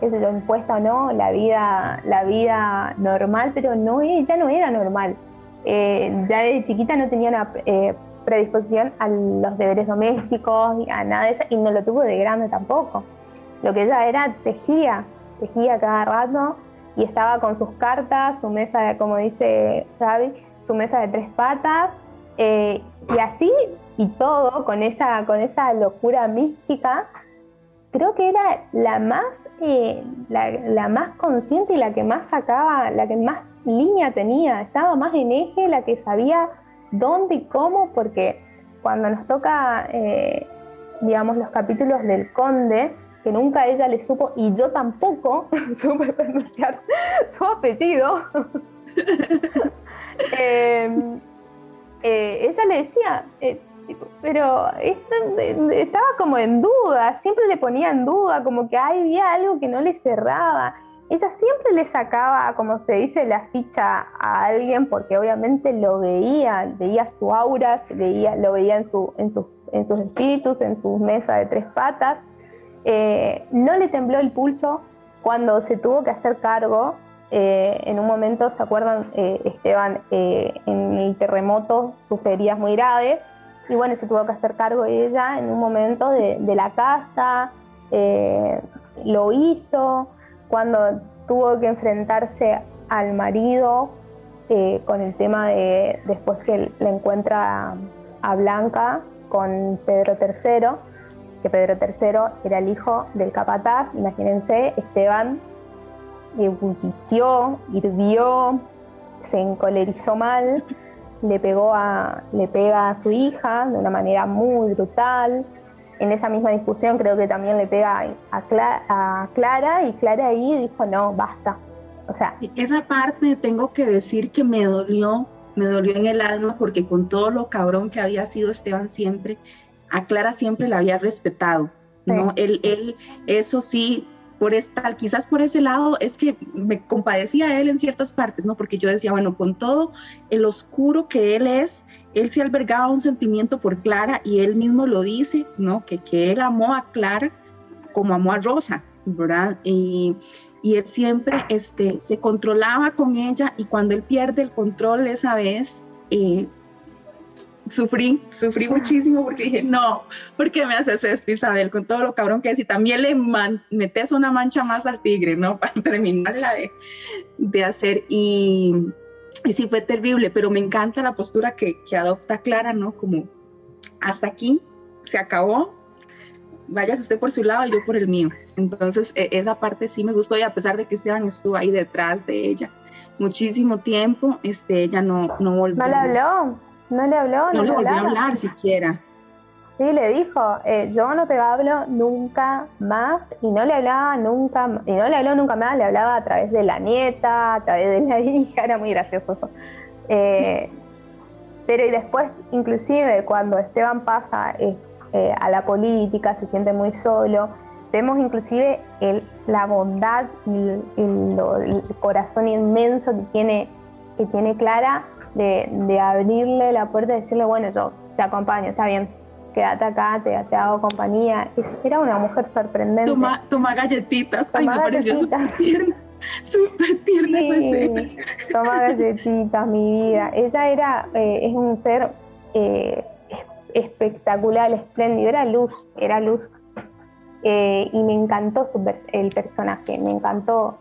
qué sé yo, impuesta o no, la vida, la vida normal, pero no, ella no era normal. Eh, ya de chiquita no tenía una eh, predisposición a los deberes domésticos, a nada de eso, y no lo tuvo de grande tampoco. Lo que ella era, tejía, tejía cada rato y estaba con sus cartas, su mesa, de, como dice Xavi, su mesa de tres patas, eh, y así y todo, con esa, con esa locura mística, creo que era la más, eh, la, más consciente y la que más sacaba, la que más línea tenía, estaba más en eje, la que sabía dónde y cómo, porque cuando nos toca, eh, digamos, los capítulos del conde, que nunca ella le supo, y yo tampoco supe pronunciar su apellido. Em, eh, ella le decía, eh, pero estaba como en duda, siempre le ponía en duda, como que había algo que no le cerraba. Ella siempre le sacaba, como se dice, la ficha a alguien porque obviamente lo veía, veía su aura, veía, lo veía en, su, en, en sus espíritus, en su mesa de tres patas. Eh, no le tembló el pulso cuando se tuvo que hacer cargo. Eh, en un momento, ¿se acuerdan? Eh, Esteban, en el terremoto sus heridas muy graves. Y bueno, se tuvo que hacer cargo ella en un momento de, la casa. lo hizo cuando tuvo que enfrentarse al marido con el tema de después que le encuentra a Blanca con Pedro III que Pedro III era el hijo del capataz, imagínense, Esteban ebullició, hirvió, se encolerizó mal, le, pegó a, le pega a su hija de una manera muy brutal. En esa misma discusión creo que también le pega a, Clara y Clara ahí dijo, no, basta. O sea, esa parte tengo que decir que me dolió, me dolió en el alma porque con todo lo cabrón que había sido Esteban siempre, a Clara siempre la había respetado, ¿no? Él, él, eso sí, por estar, quizás por ese lado, es que me compadecía a él en ciertas partes, ¿no? Porque yo decía, bueno, con todo el oscuro que él es, él se albergaba un sentimiento por Clara y él mismo lo dice, ¿no? Que, que él amó a Clara como amó a Rosa, ¿verdad? Y, y él siempre este, se controlaba con ella y cuando él pierde el control esa vez, eh, sufrí, sufrí muchísimo porque dije, no, ¿por qué me haces esto, Isabel? Con todo lo cabrón que es. Y también le metes una mancha más al tigre, ¿no? Para terminarla de, hacer. Y, y, sí, fue terrible, pero me encanta la postura que, adopta Clara, ¿no? Como, hasta aquí, se acabó, vayas usted por su lado yo por el mío. Entonces, e, esa parte sí me gustó y a pesar de que Esteban estuvo ahí detrás de ella muchísimo tiempo, este, ella no, no volvió. ¿No le habló? ¿No le habló? No, le volvió a hablar siquiera. Sí, le dijo, eh, yo no te hablo nunca más y no le hablaba nunca, y no le habló nunca más, le hablaba a través de la nieta, a través de la hija, era muy gracioso eso. Eh, pero y después, inclusive cuando Esteban pasa eh, a la política, se siente muy solo, vemos inclusive el, la bondad y el, corazón inmenso que tiene, que tiene Clara de, abrirle la puerta y decirle, bueno, yo te acompaño, está bien, quédate acá, te, te hago compañía. era una mujer sorprendente. Toma, toma galletitas, ay, me pareció súper tierna. Súper tierna esa escena. Toma galletitas, mi vida. Ella era, eh, es un ser eh, espectacular, espléndido, era luz, era luz. Eh, y me encantó su, el personaje, me encantó.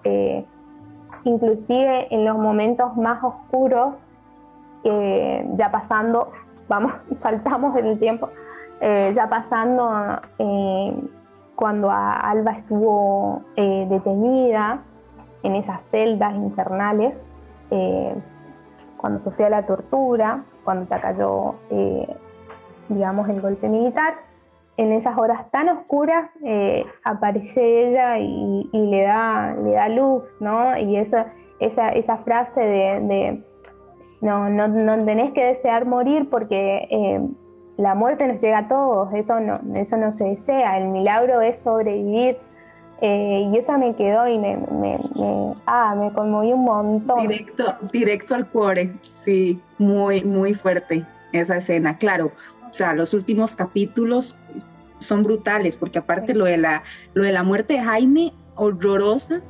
inclusive en los momentos más oscuros ya pasando, vamos, saltamos en el tiempo, eh, ya pasando eh, cuando Alba estuvo eh, detenida en esas celdas infernales, cuando sufrió la tortura, cuando ya cayó, digamos, el golpe militar, en esas horas tan oscuras aparece ella y, le, da, le da luz, ¿no? Y esa, esa, esa frase de no, no, no tenés que desear morir porque eh, la muerte nos llega a todos, eso no, eso no se desea, el milagro es sobrevivir. Eh, y eso me quedó y me, me, ah, me conmovió un montón. Directo, directo al cuore, sí, muy, muy fuerte esa escena. Claro, o sea, los últimos capítulos son brutales, porque aparte lo de la, lo de la muerte de Jaime, horrorosa,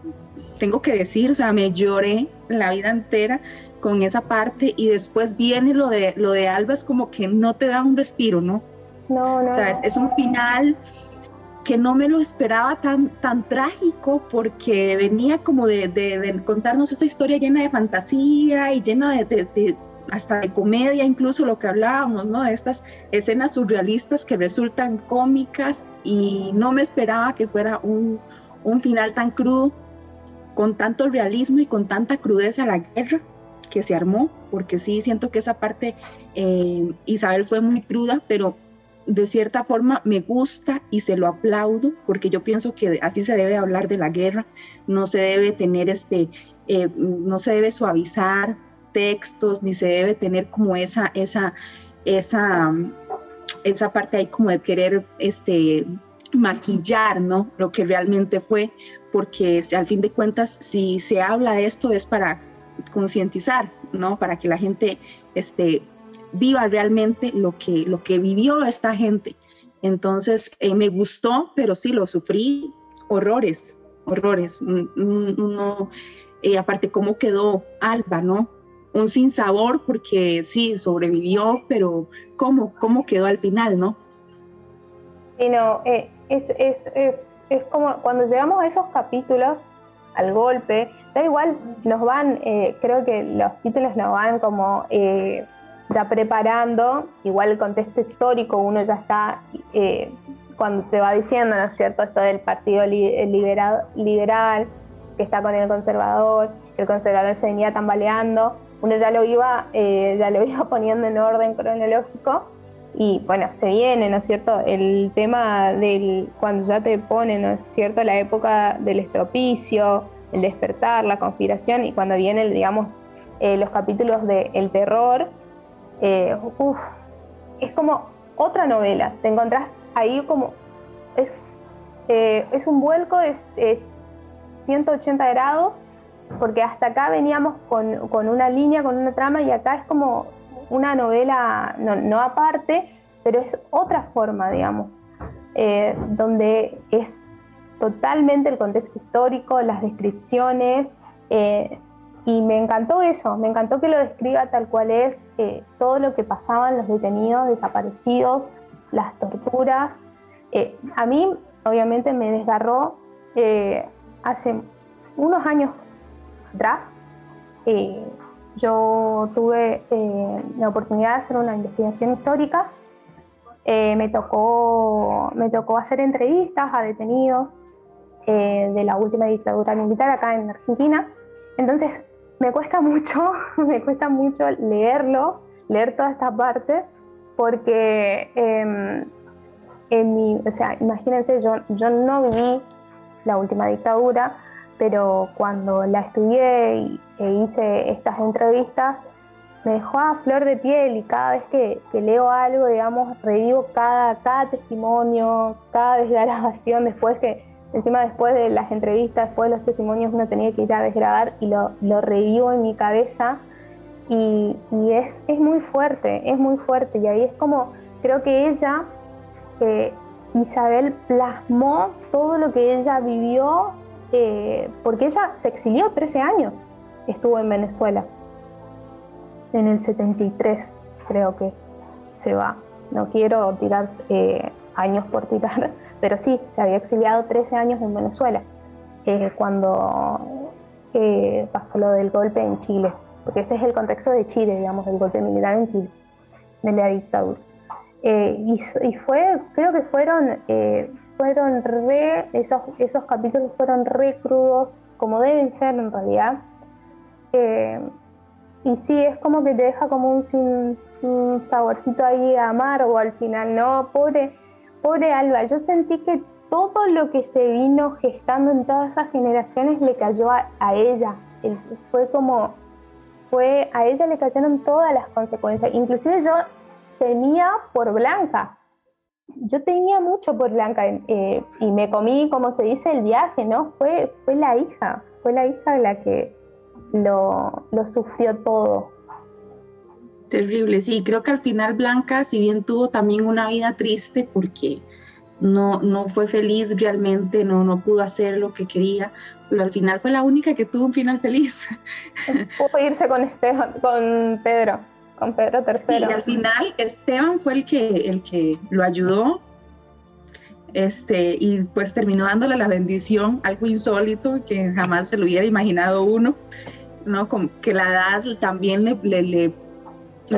tengo que decir, o sea, me lloré la vida entera con esa parte y después viene lo de, lo de Alba, es como que no te da un respiro, ¿no? No, no. O sea, es, un final que no me lo esperaba tan, tan trágico porque venía como de, contarnos esa historia llena de fantasía y llena de, hasta de comedia, incluso lo que hablábamos, ¿no? De estas escenas surrealistas que resultan cómicas y no me esperaba que fuera un, un final tan crudo, con tanto realismo y con tanta crudeza a la guerra que se armó, porque sí siento que esa parte, eh, Isabel fue muy cruda, pero de cierta forma me gusta y se lo aplaudo, porque yo pienso que así se debe hablar de la guerra, no se debe tener este, eh, no se debe suavizar textos, ni se debe tener como esa, esa, esa, esa parte ahí como de querer este, maquillar, ¿no? Lo que realmente fue, porque al fin de cuentas, si se habla de esto es para concientizar, ¿no? Para que la gente este, viva realmente lo que, lo que vivió esta gente. Entonces, eh, me gustó, pero sí lo sufrí horrores, horrores. No, eh, aparte, cómo quedó Alba, ¿no? Un sinsabor porque sí, sobrevivió, pero ¿cómo, cómo quedó al final, no? Sí, no, eh, es, es, es como cuando llegamos a esos capítulos, al golpe. Da igual, nos van, eh, creo que los títulos nos van como eh, ya preparando, igual el contexto histórico, uno ya está, eh, cuando te va diciendo, ¿no es cierto?, esto del partido liberal, liberal, que está con el conservador, el conservador se venía tambaleando, uno ya lo iba, ya lo iba poniendo en orden cronológico. Y bueno, se viene, ¿no es cierto? El tema del cuando ya te pone, ¿no es cierto? La época del estropicio, el despertar, la conspiración, y cuando vienen, digamos, eh, los capítulos de El terror, eh, es como otra novela. Te encontrás ahí como. Es, eh, es un vuelco, es, 180 grados, porque hasta acá veníamos con, con una línea, con una trama, y acá es como una novela, no, no aparte, pero es otra forma, digamos, donde es totalmente el contexto histórico, las descripciones, eh, y me encantó eso, me encantó que lo describa tal cual es eh, todo lo que pasaban los detenidos, desaparecidos, las torturas. a mí, obviamente, me desgarró hace unos años atrás. yo tuve la oportunidad de hacer una investigación histórica eh, me, tocó, me tocó hacer entrevistas a detenidos eh, de la última dictadura militar acá en Argentina. Entonces, me cuesta mucho, me cuesta mucho leerlo, leer toda esta parte, porque em, en mi, o sea, imagínense, yo, yo no viví la última dictadura, pero cuando la estudié e hice estas entrevistas, me dejó a flor de piel y cada vez que, leo algo, digamos, revivo cada, cada testimonio, cada desgrabación, después que, encima después de las entrevistas, después de los testimonios, uno tenía que ir a desgrabar y lo, lo revivo en mi cabeza. Y, es, es, muy fuerte, es muy fuerte. Y ahí es como, creo que ella, eh, Isabel, plasmó todo lo que ella vivió, eh, porque ella se exilió 13 años, estuvo en Venezuela. En el 73 creo que se va. No quiero tirar eh, años por tirar, pero sí, se había exiliado 13 años en Venezuela eh, cuando eh, pasó lo del golpe en Chile, porque este es el contexto de Chile, digamos, del golpe militar en Chile, de la dictadura. Y, y, fue, creo que fueron, fueron re, esos, esos capítulos fueron re crudos, como deben ser en realidad y sí, es como que te deja como un, saborcito ahí amargo al final, ¿no? Pobre, pobre Alba, yo sentí que todo lo que se vino gestando en todas esas generaciones le cayó a, ella. Fue como, fue, a ella le cayeron todas las consecuencias. Inclusive yo tenía por Blanca, yo tenía mucho por Blanca eh, y me comí, como se dice, el viaje, ¿no? Fue, fue la hija, fue la hija la que, lo, sufrió todo. Terrible, sí, creo que al final Blanca, si bien tuvo también una vida triste porque no, no fue feliz realmente, no, no pudo hacer lo que quería, pero al final fue la única que tuvo un final feliz. Pudo irse con, Esteban, con Pedro, con Pedro III. Y al final Esteban fue el que, el que lo ayudó este, y pues terminó dándole la bendición, algo insólito que jamás se lo hubiera imaginado uno. ¿no? Como que la edad también le, le, le,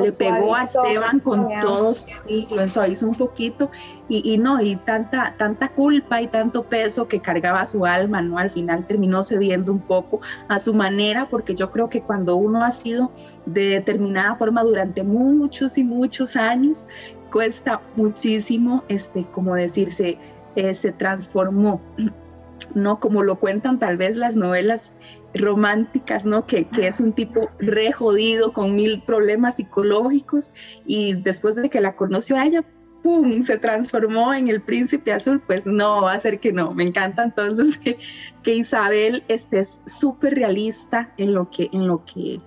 le pegó a Esteban con todos, sí, lo un poquito y, y, no, y tanta, tanta culpa y tanto peso que cargaba su alma, ¿no? Al final terminó cediendo un poco a su manera, porque yo creo que cuando uno ha sido de determinada forma durante muchos y muchos años, cuesta muchísimo, este, como decirse, eh, se transformó, ¿no? Como lo cuentan tal vez las novelas románticas, ¿no? Que, es un tipo re jodido con mil problemas psicológicos y después de que la conoció a ella, ¡pum! se transformó en el príncipe azul, pues no, va a ser que no. Me encanta entonces que, que Isabel esté súper realista en lo que, en lo que,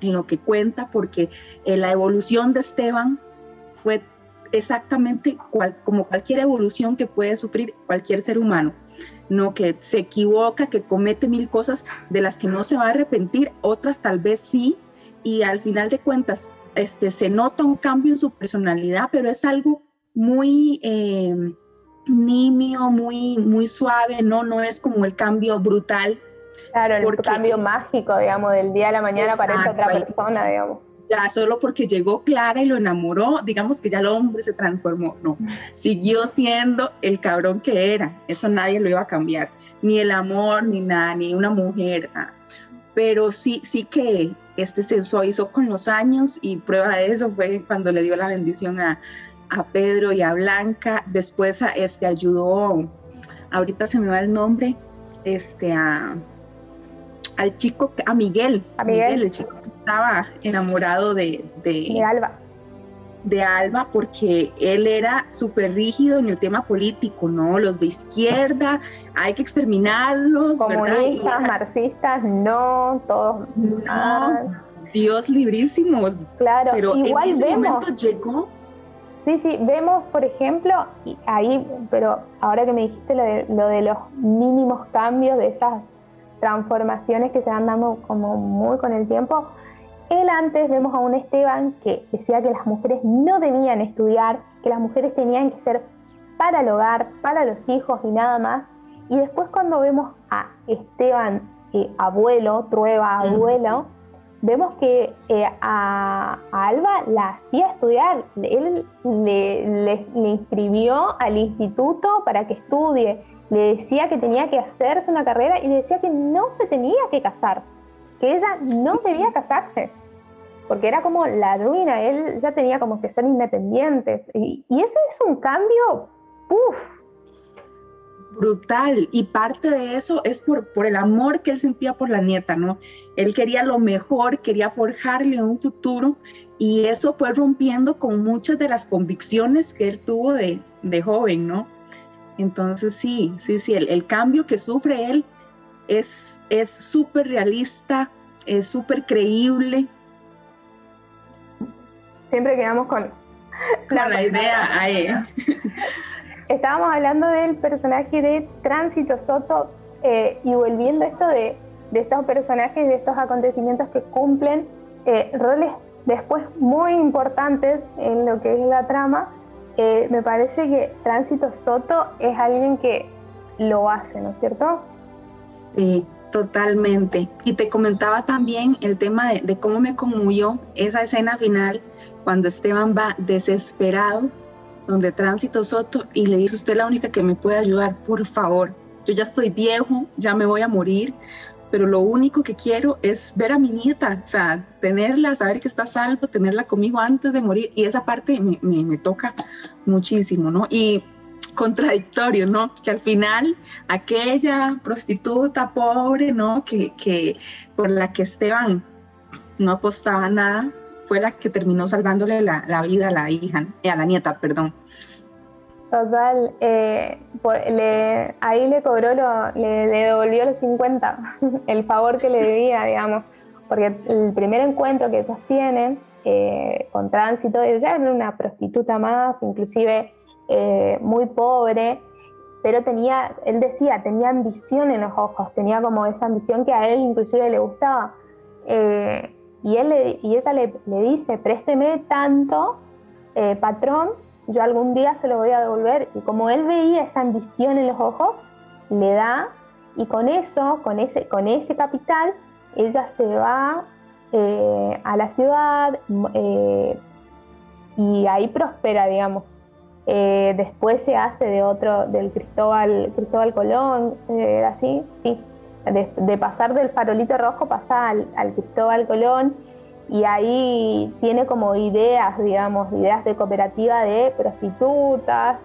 en lo que cuenta, porque eh, la evolución de Esteban fue exactamente como cualquier evolución que puede sufrir cualquier ser humano no que se equivoca, que comete mil cosas de las que no se va a arrepentir, otras tal vez sí, y al final de cuentas este, se nota un cambio en su personalidad, pero es algo muy eh, nimio, muy, muy suave, no, no es como el cambio brutal. Claro, el cambio mágico, digamos, del día a la mañana aparece otra persona, digamos ya solo porque llegó Clara y lo enamoró, digamos que ya el hombre se transformó. No, siguió siendo el cabrón que era. Eso nadie lo iba a cambiar. Ni el amor, ni nada, ni una mujer. Pero sí, sí que este se hizo con los años y prueba de eso fue cuando le dio la bendición a, a Pedro y a Blanca. Después este, ayudó, ahorita se me va el nombre, este, a al chico, a Miguel, a Miguel, el chico que estaba enamorado de, de, Alba. de Alba porque él era súper rígido en el tema político, ¿no? Los de izquierda, hay que exterminarlos. Comunistas, marxistas, no, todos. No, Dios librísimo. Claro, pero igual en ese momento llegó. Sí, sí, vemos, por ejemplo, ahí, pero ahora que me dijiste lo de, lo de los mínimos cambios, de esas transformaciones que se van dando como muy con el tiempo, él antes vemos a un Esteban que decía que las mujeres no debían estudiar, que las mujeres tenían que ser para el hogar, para los hijos y nada más. Y después cuando vemos a Esteban, eh, abuelo, Trueba, abuelo, vemos que eh, a, Alba la hacía estudiar. Él le, inscribió al instituto para que estudie. Le decía que tenía que hacerse una carrera y le decía que no se tenía que casar que ella no debía casarse, porque era como la ruina, él ya tenía como que ser independiente. Y, eso es un cambio, uff. Brutal, y parte de eso es por, por el amor que él sentía por la nieta, ¿no? Él quería lo mejor, quería forjarle un futuro, y eso fue rompiendo con muchas de las convicciones que él tuvo de, de joven, ¿no? Entonces sí, sí, sí, el, el cambio que sufre él es súper realista, es súper creíble. Siempre quedamos con la, idea ahí. Estábamos hablando del personaje de Tránsito Soto eh, y volviendo a esto de, estos personajes, de estos acontecimientos que cumplen eh, roles después muy importantes en lo que es la trama, eh, me parece que Tránsito Soto es alguien que lo hace, ¿no es cierto? Sí, totalmente. Y te comentaba también el tema de, cómo me conmovió esa escena final cuando Esteban va desesperado donde Tránsito Soto y le dice usted la única que me puede ayudar, por favor. Yo ya estoy viejo, ya me voy a morir, pero lo único que quiero es ver a mi nieta, o sea, tenerla, saber que está salvo, tenerla conmigo antes de morir. Y esa parte me, me, toca muchísimo, ¿no? Y contradictorio, ¿no? Que al final aquella prostituta pobre, ¿no? Que, que por la que Esteban no apostaba nada, fue la que terminó salvándole la, la vida a la hija, a la nieta, perdón. Total, eh, le, ahí le cobró, lo, le, devolvió los 50, el favor que le debía, digamos, porque el primer encuentro que ellos tienen eh, con tránsito, ella era una prostituta más, inclusive eh, muy pobre, pero tenía, él decía, tenía ambición en los ojos, tenía como esa ambición que a él inclusive le gustaba. Eh, y, él y ella le, dice, présteme tanto, eh, patrón, yo algún día se lo voy a devolver. Y como él veía esa ambición en los ojos, le da, y con eso, con ese, con ese capital, ella se va a la ciudad y ahí prospera, digamos. Eh, después se hace de otro, del Cristóbal, Cristóbal Colón, eh, así, sí. De, pasar del farolito rojo pasa al, Cristóbal Colón y ahí tiene como ideas, digamos, ideas de cooperativa de prostitutas,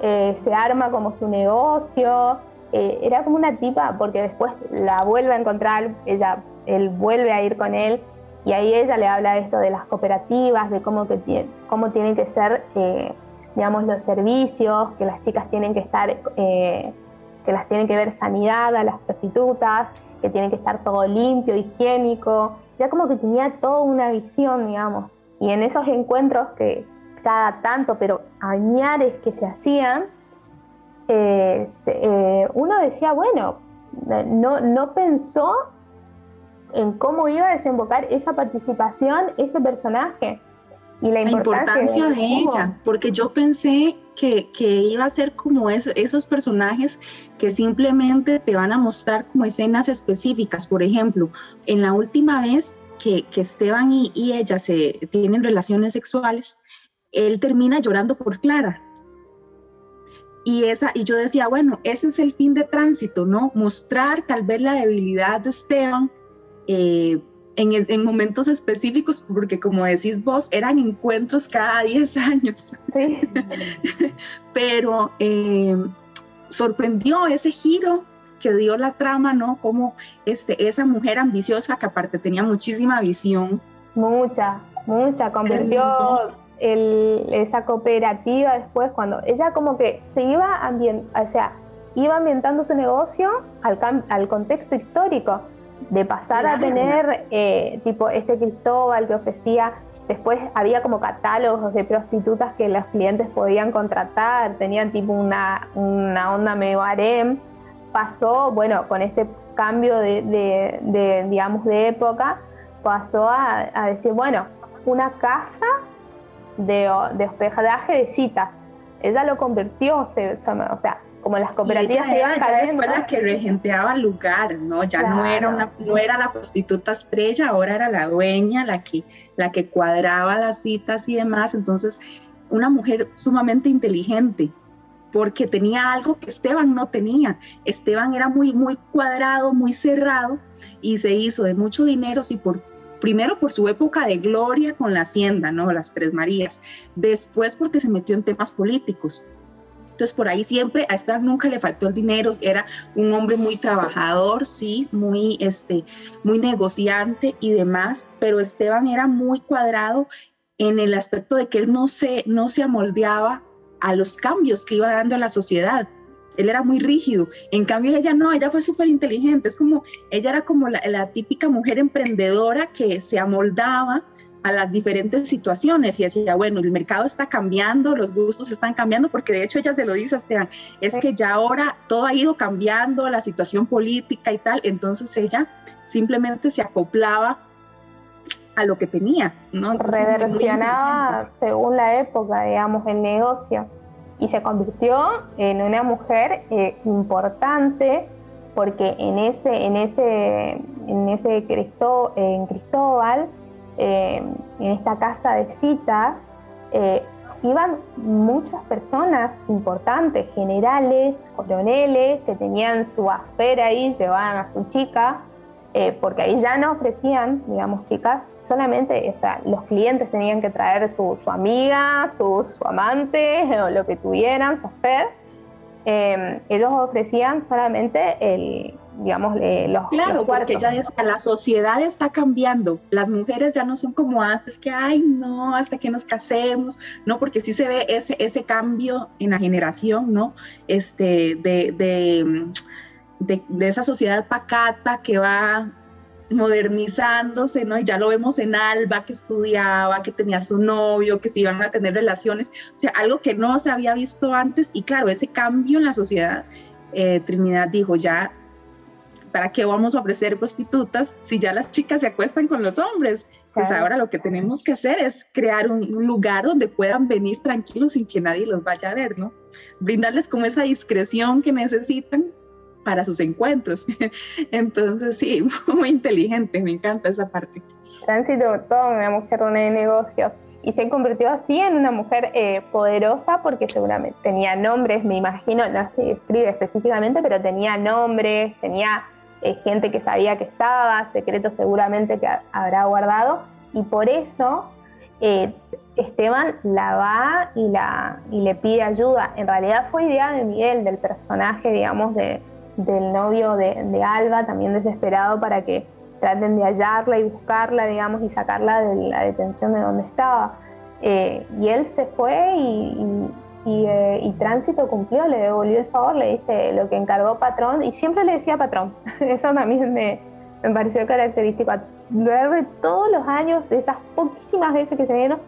eh, se arma como su negocio, era como una tipa, porque después la vuelve a encontrar, ella, él vuelve a ir con él y ahí ella le habla de esto de las cooperativas, de cómo, que, cómo tienen que ser digamos, los servicios, que las chicas tienen que estar, eh, que las tienen que ver sanidad a las prostitutas, que tienen que estar todo limpio, higiénico, ya como que tenía toda una visión, digamos. Y en esos encuentros que cada tanto, pero añares que se hacían, eh, eh, uno decía, bueno, no, no pensó en cómo iba a desembocar esa participación, ese personaje y la importancia, de, ella, porque yo pensé que, que, iba a ser como esos personajes que simplemente te van a mostrar como escenas específicas. Por ejemplo, en la última vez que, que Esteban y, y, ella se tienen relaciones sexuales, él termina llorando por Clara. Y, esa, y yo decía, bueno, ese es el fin de tránsito, ¿no? Mostrar tal vez la debilidad de Esteban. Eh, en, momentos específicos, porque como decís vos, eran encuentros cada 10 años. Pero eh, sorprendió ese giro que dio la trama, ¿no? Como este, esa mujer ambiciosa que aparte tenía muchísima visión. Mucha, mucha, convirtió esa cooperativa después, cuando ella como que se iba ambientando, o sea, iba ambientando su negocio al, al contexto histórico, de pasar a tener eh, tipo este Cristóbal que ofrecía, después había como catálogos de prostitutas que los clientes podían contratar, tenían tipo una, una onda medio harem, pasó, bueno, con este cambio de, de, digamos, de época, pasó a, a decir, bueno, una casa de, de hospedaje de citas. Ella lo convirtió, o sea, como las cooperativas se iban ya después la que regenteaba el lugar, ¿no? Ya no, era una, no era la prostituta estrella, ahora era la dueña, la que, la que cuadraba las citas y demás. Entonces, una mujer sumamente inteligente, porque tenía algo que Esteban no tenía. Esteban era muy, muy cuadrado, muy cerrado y se hizo de mucho dinero, sí, por primero por su época de gloria con la hacienda, ¿no? Las Tres Marías, después porque se metió en temas políticos. Entonces por ahí siempre a Esteban nunca le faltó el dinero, era un hombre muy trabajador, sí, muy, este, muy negociante y demás, pero Esteban era muy cuadrado en el aspecto de que él no se, no se amoldeaba a los cambios que iba dando la sociedad él era muy rígido. En cambio, ella no, ella fue súper inteligente. Es como, ella era como la, típica mujer emprendedora que se amoldaba a las diferentes situaciones. Y decía, bueno, el mercado está cambiando, los gustos están cambiando, porque de hecho ella se lo dice a Esteban, es que ya ahora todo ha ido cambiando, la situación política y tal, entonces ella simplemente se acoplaba a lo que tenía, ¿no? Entonces, según la época, digamos, el negocio y se convirtió en una mujer eh, importante porque en ese, en ese, en ese Cristo, en Cristóbal, eh, en esta casa de citas, eh, iban muchas personas importantes, generales, coroneles, que tenían su afera ahí, llevaban a su chica, porque ahí ya no ofrecían, digamos, chicas, solamente, o sea, los clientes tenían que traer su, amiga, su, amante o lo que tuvieran, su affair. Em, ellos ofrecían solamente el, digamos, los, claro, porque ya es, la sociedad está cambiando. Las mujeres ya no son como antes, que, ay, no, hasta que nos casemos. No, porque sí se ve ese, ese cambio en la generación, ¿no? Este, de, de, de, de esa sociedad pacata que va modernizándose, ¿no? Y ya lo vemos en Alba, que estudiaba, que tenía su novio, que se iban a tener relaciones, o sea, algo que no se había visto antes. Y claro, ese cambio en la sociedad, eh, Trinidad dijo, ya, ¿para qué vamos a ofrecer prostitutas si ya las chicas se acuestan con los hombres? Pues ahora lo que tenemos que hacer es crear un, lugar donde puedan venir tranquilos sin que nadie los vaya a ver, ¿no? Brindarles como esa discreción que necesitan para sus encuentros. Entonces, sí, muy inteligente, me encanta esa parte. Tránsito, toda una mujer de negocios y se convirtió así en una mujer eh, poderosa porque seguramente tenía nombres, me imagino, no se escribe específicamente, pero tenía nombres, tenía eh, gente que sabía que estaba, secretos seguramente que habrá guardado y por eso eh, Esteban la va y, le pide ayuda. En realidad fue idea de Miguel, del personaje, digamos, de, del novio de, Alba, también desesperado para que traten de hallarla y buscarla, digamos, y sacarla de la detención de donde estaba. Eh, y él se fue y, eh, y, Tránsito cumplió, le devolvió el favor, le dice lo que encargó patrón, y siempre le decía patrón. Eso también me, me pareció característico. A lo largo de todos los años, de esas poquísimas veces que se vieron,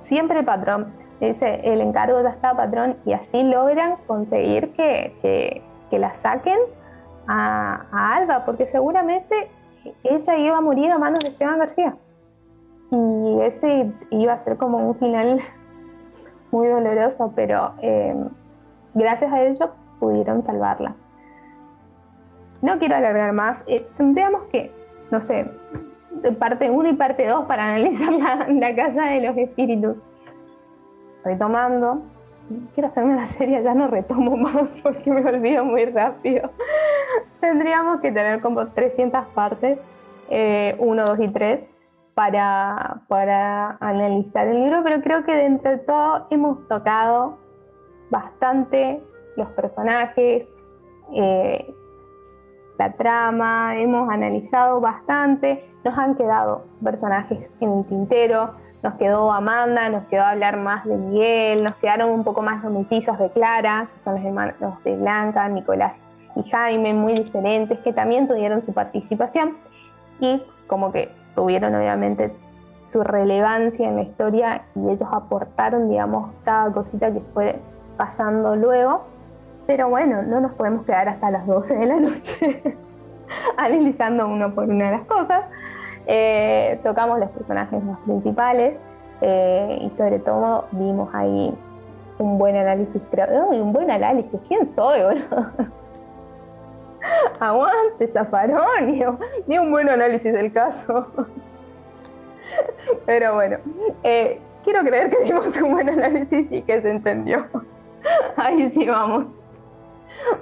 siempre patrón. Dice, el encargo ya está patrón, y así logran conseguir que que la saquen a, Alba, porque seguramente ella iba a morir a manos de Esteban García. Y ese iba a ser como un final muy doloroso, pero eh, gracias a ello pudieron salvarla. No quiero alargar más, eh, tendríamos que, no sé, parte 1 y parte 2 para analizar la, Casa de los Espíritus. Retomando, quiero hacerme la serie, ya no retomo más porque me olvido muy rápido. Tendríamos que tener como 300 partes, 1, eh, 2 y 3, para, para analizar el libro, pero creo que dentro de todo hemos tocado bastante los personajes, eh, la trama, hemos analizado bastante, nos han quedado personajes en el tintero, nos quedó Amanda, nos quedó hablar más de Miguel, nos quedaron un poco más los mellizos de Clara, que son los hermanos de Blanca, Nicolás y Jaime, muy diferentes, que también tuvieron su participación. Y como que tuvieron obviamente su relevancia en la historia y ellos aportaron, digamos, cada cosita que fue pasando luego. Pero bueno, no nos podemos quedar hasta las 12 de la noche analizando uno por una de las cosas. Eh, tocamos los personajes más principales eh, y sobre todo vimos ahí un buen análisis, un buen análisis, ¿quién soy, boludo? Aguante, zafarón, ni un buen análisis del caso. Pero bueno, eh, quiero creer que dimos un buen análisis y que se entendió. Ahí sí vamos.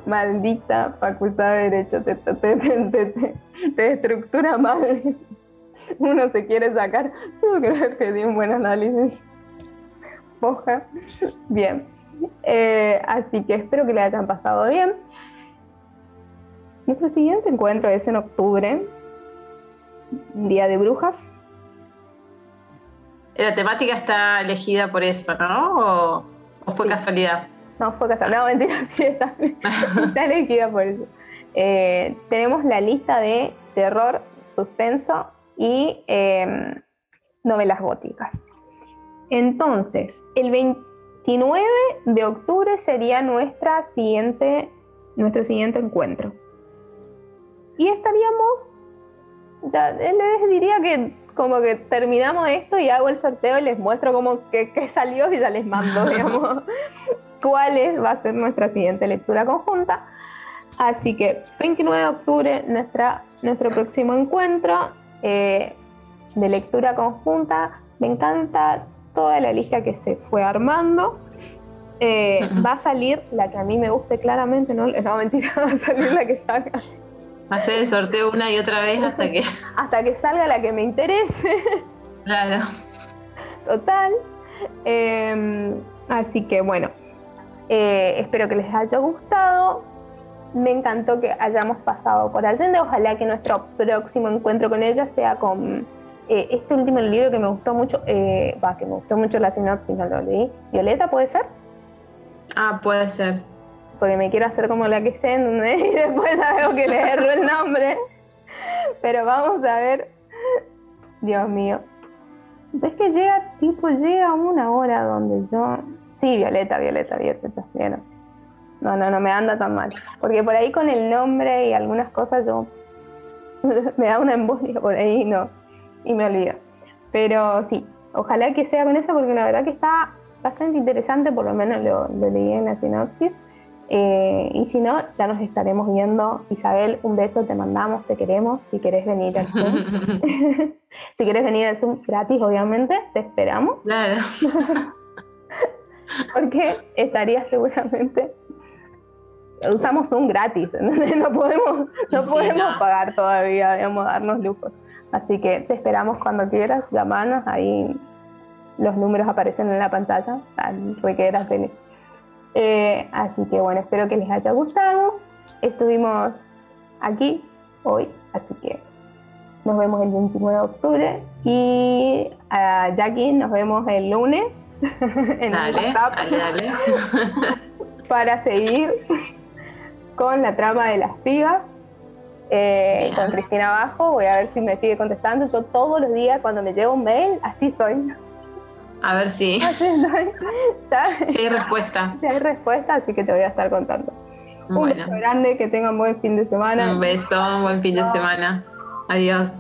Maldita facultad de Derecho, te, te, estructura mal. Uno se quiere sacar. Quiero creer que di un buen análisis. Oja. Bien. Eh, así que espero que le hayan pasado bien. Nuestro siguiente encuentro es en octubre, Día de Brujas. La temática está elegida por eso, ¿no? ¿O, fue casualidad? No, fue casualidad. No, mentira, sí está, está elegida por eso. Eh, tenemos la lista de terror, suspenso y em, novelas góticas. Entonces, el 29 de octubre sería nuestra siguiente, nuestro siguiente encuentro. Y estaríamos, ya, les diría que como que terminamos esto y hago el sorteo y les muestro como que, salió y ya les mando, digamos, cuál va a ser nuestra siguiente lectura conjunta. Así que 29 de octubre, nuestra, nuestro próximo encuentro eh, de lectura conjunta. Me encanta toda la lista que se fue armando. Eh, va a salir la que a mí me guste claramente, no, no mentira, va a salir la que saca Hacer el sorteo una y otra vez hasta que. hasta que salga la que me interese. Claro. Total. Em, así que bueno. Eh, espero que les haya gustado. Me encantó que hayamos pasado por Allende. Ojalá que nuestro próximo encuentro con ella sea con eh, este último libro que me gustó mucho. Eh, va, que me gustó mucho la sinopsis, no lo leí. ¿Violeta puede ser? Ah, puede ser porque me quiero hacer como la que sé, y después ya veo que le erro el nombre. Pero vamos a ver. Dios mío. Es que llega, tipo, llega una hora donde yo. Sí, Violeta, Violeta, Violeta. No, no, no me anda tan mal. Porque por ahí con el nombre y algunas cosas yo. me da una embolia por ahí no. Y me olvido. Pero sí, ojalá que sea con eso porque la verdad que está bastante interesante, por lo menos lo leí en la sinopsis. Eh, y si no, ya nos estaremos viendo. Isabel, un beso, te mandamos, te queremos. Si querés venir al Zoom. si querés venir al Zoom gratis, obviamente, te esperamos. Claro. Porque estaría seguramente. Usamos Zoom gratis, no podemos, no podemos pagar todavía, digamos, darnos lujos. Así que te esperamos cuando quieras, llamanos, ahí los números aparecen en la pantalla, al requeras venir. Eh, así que bueno, espero que les haya gustado. Estuvimos aquí hoy, así que nos vemos el 29 de octubre y a Jackie nos vemos el lunes en dale, dale, dale. para seguir con la trama de las pigas. Eh, con Cristina Abajo, voy a ver si me sigue contestando. Yo todos los días cuando me llevo un mail, así estoy. A ver si. Si hay respuesta. Si hay respuesta, así que te voy a estar contando. Un beso grande, que tengan buen fin de semana. Un beso, buen fin de semana. Adiós.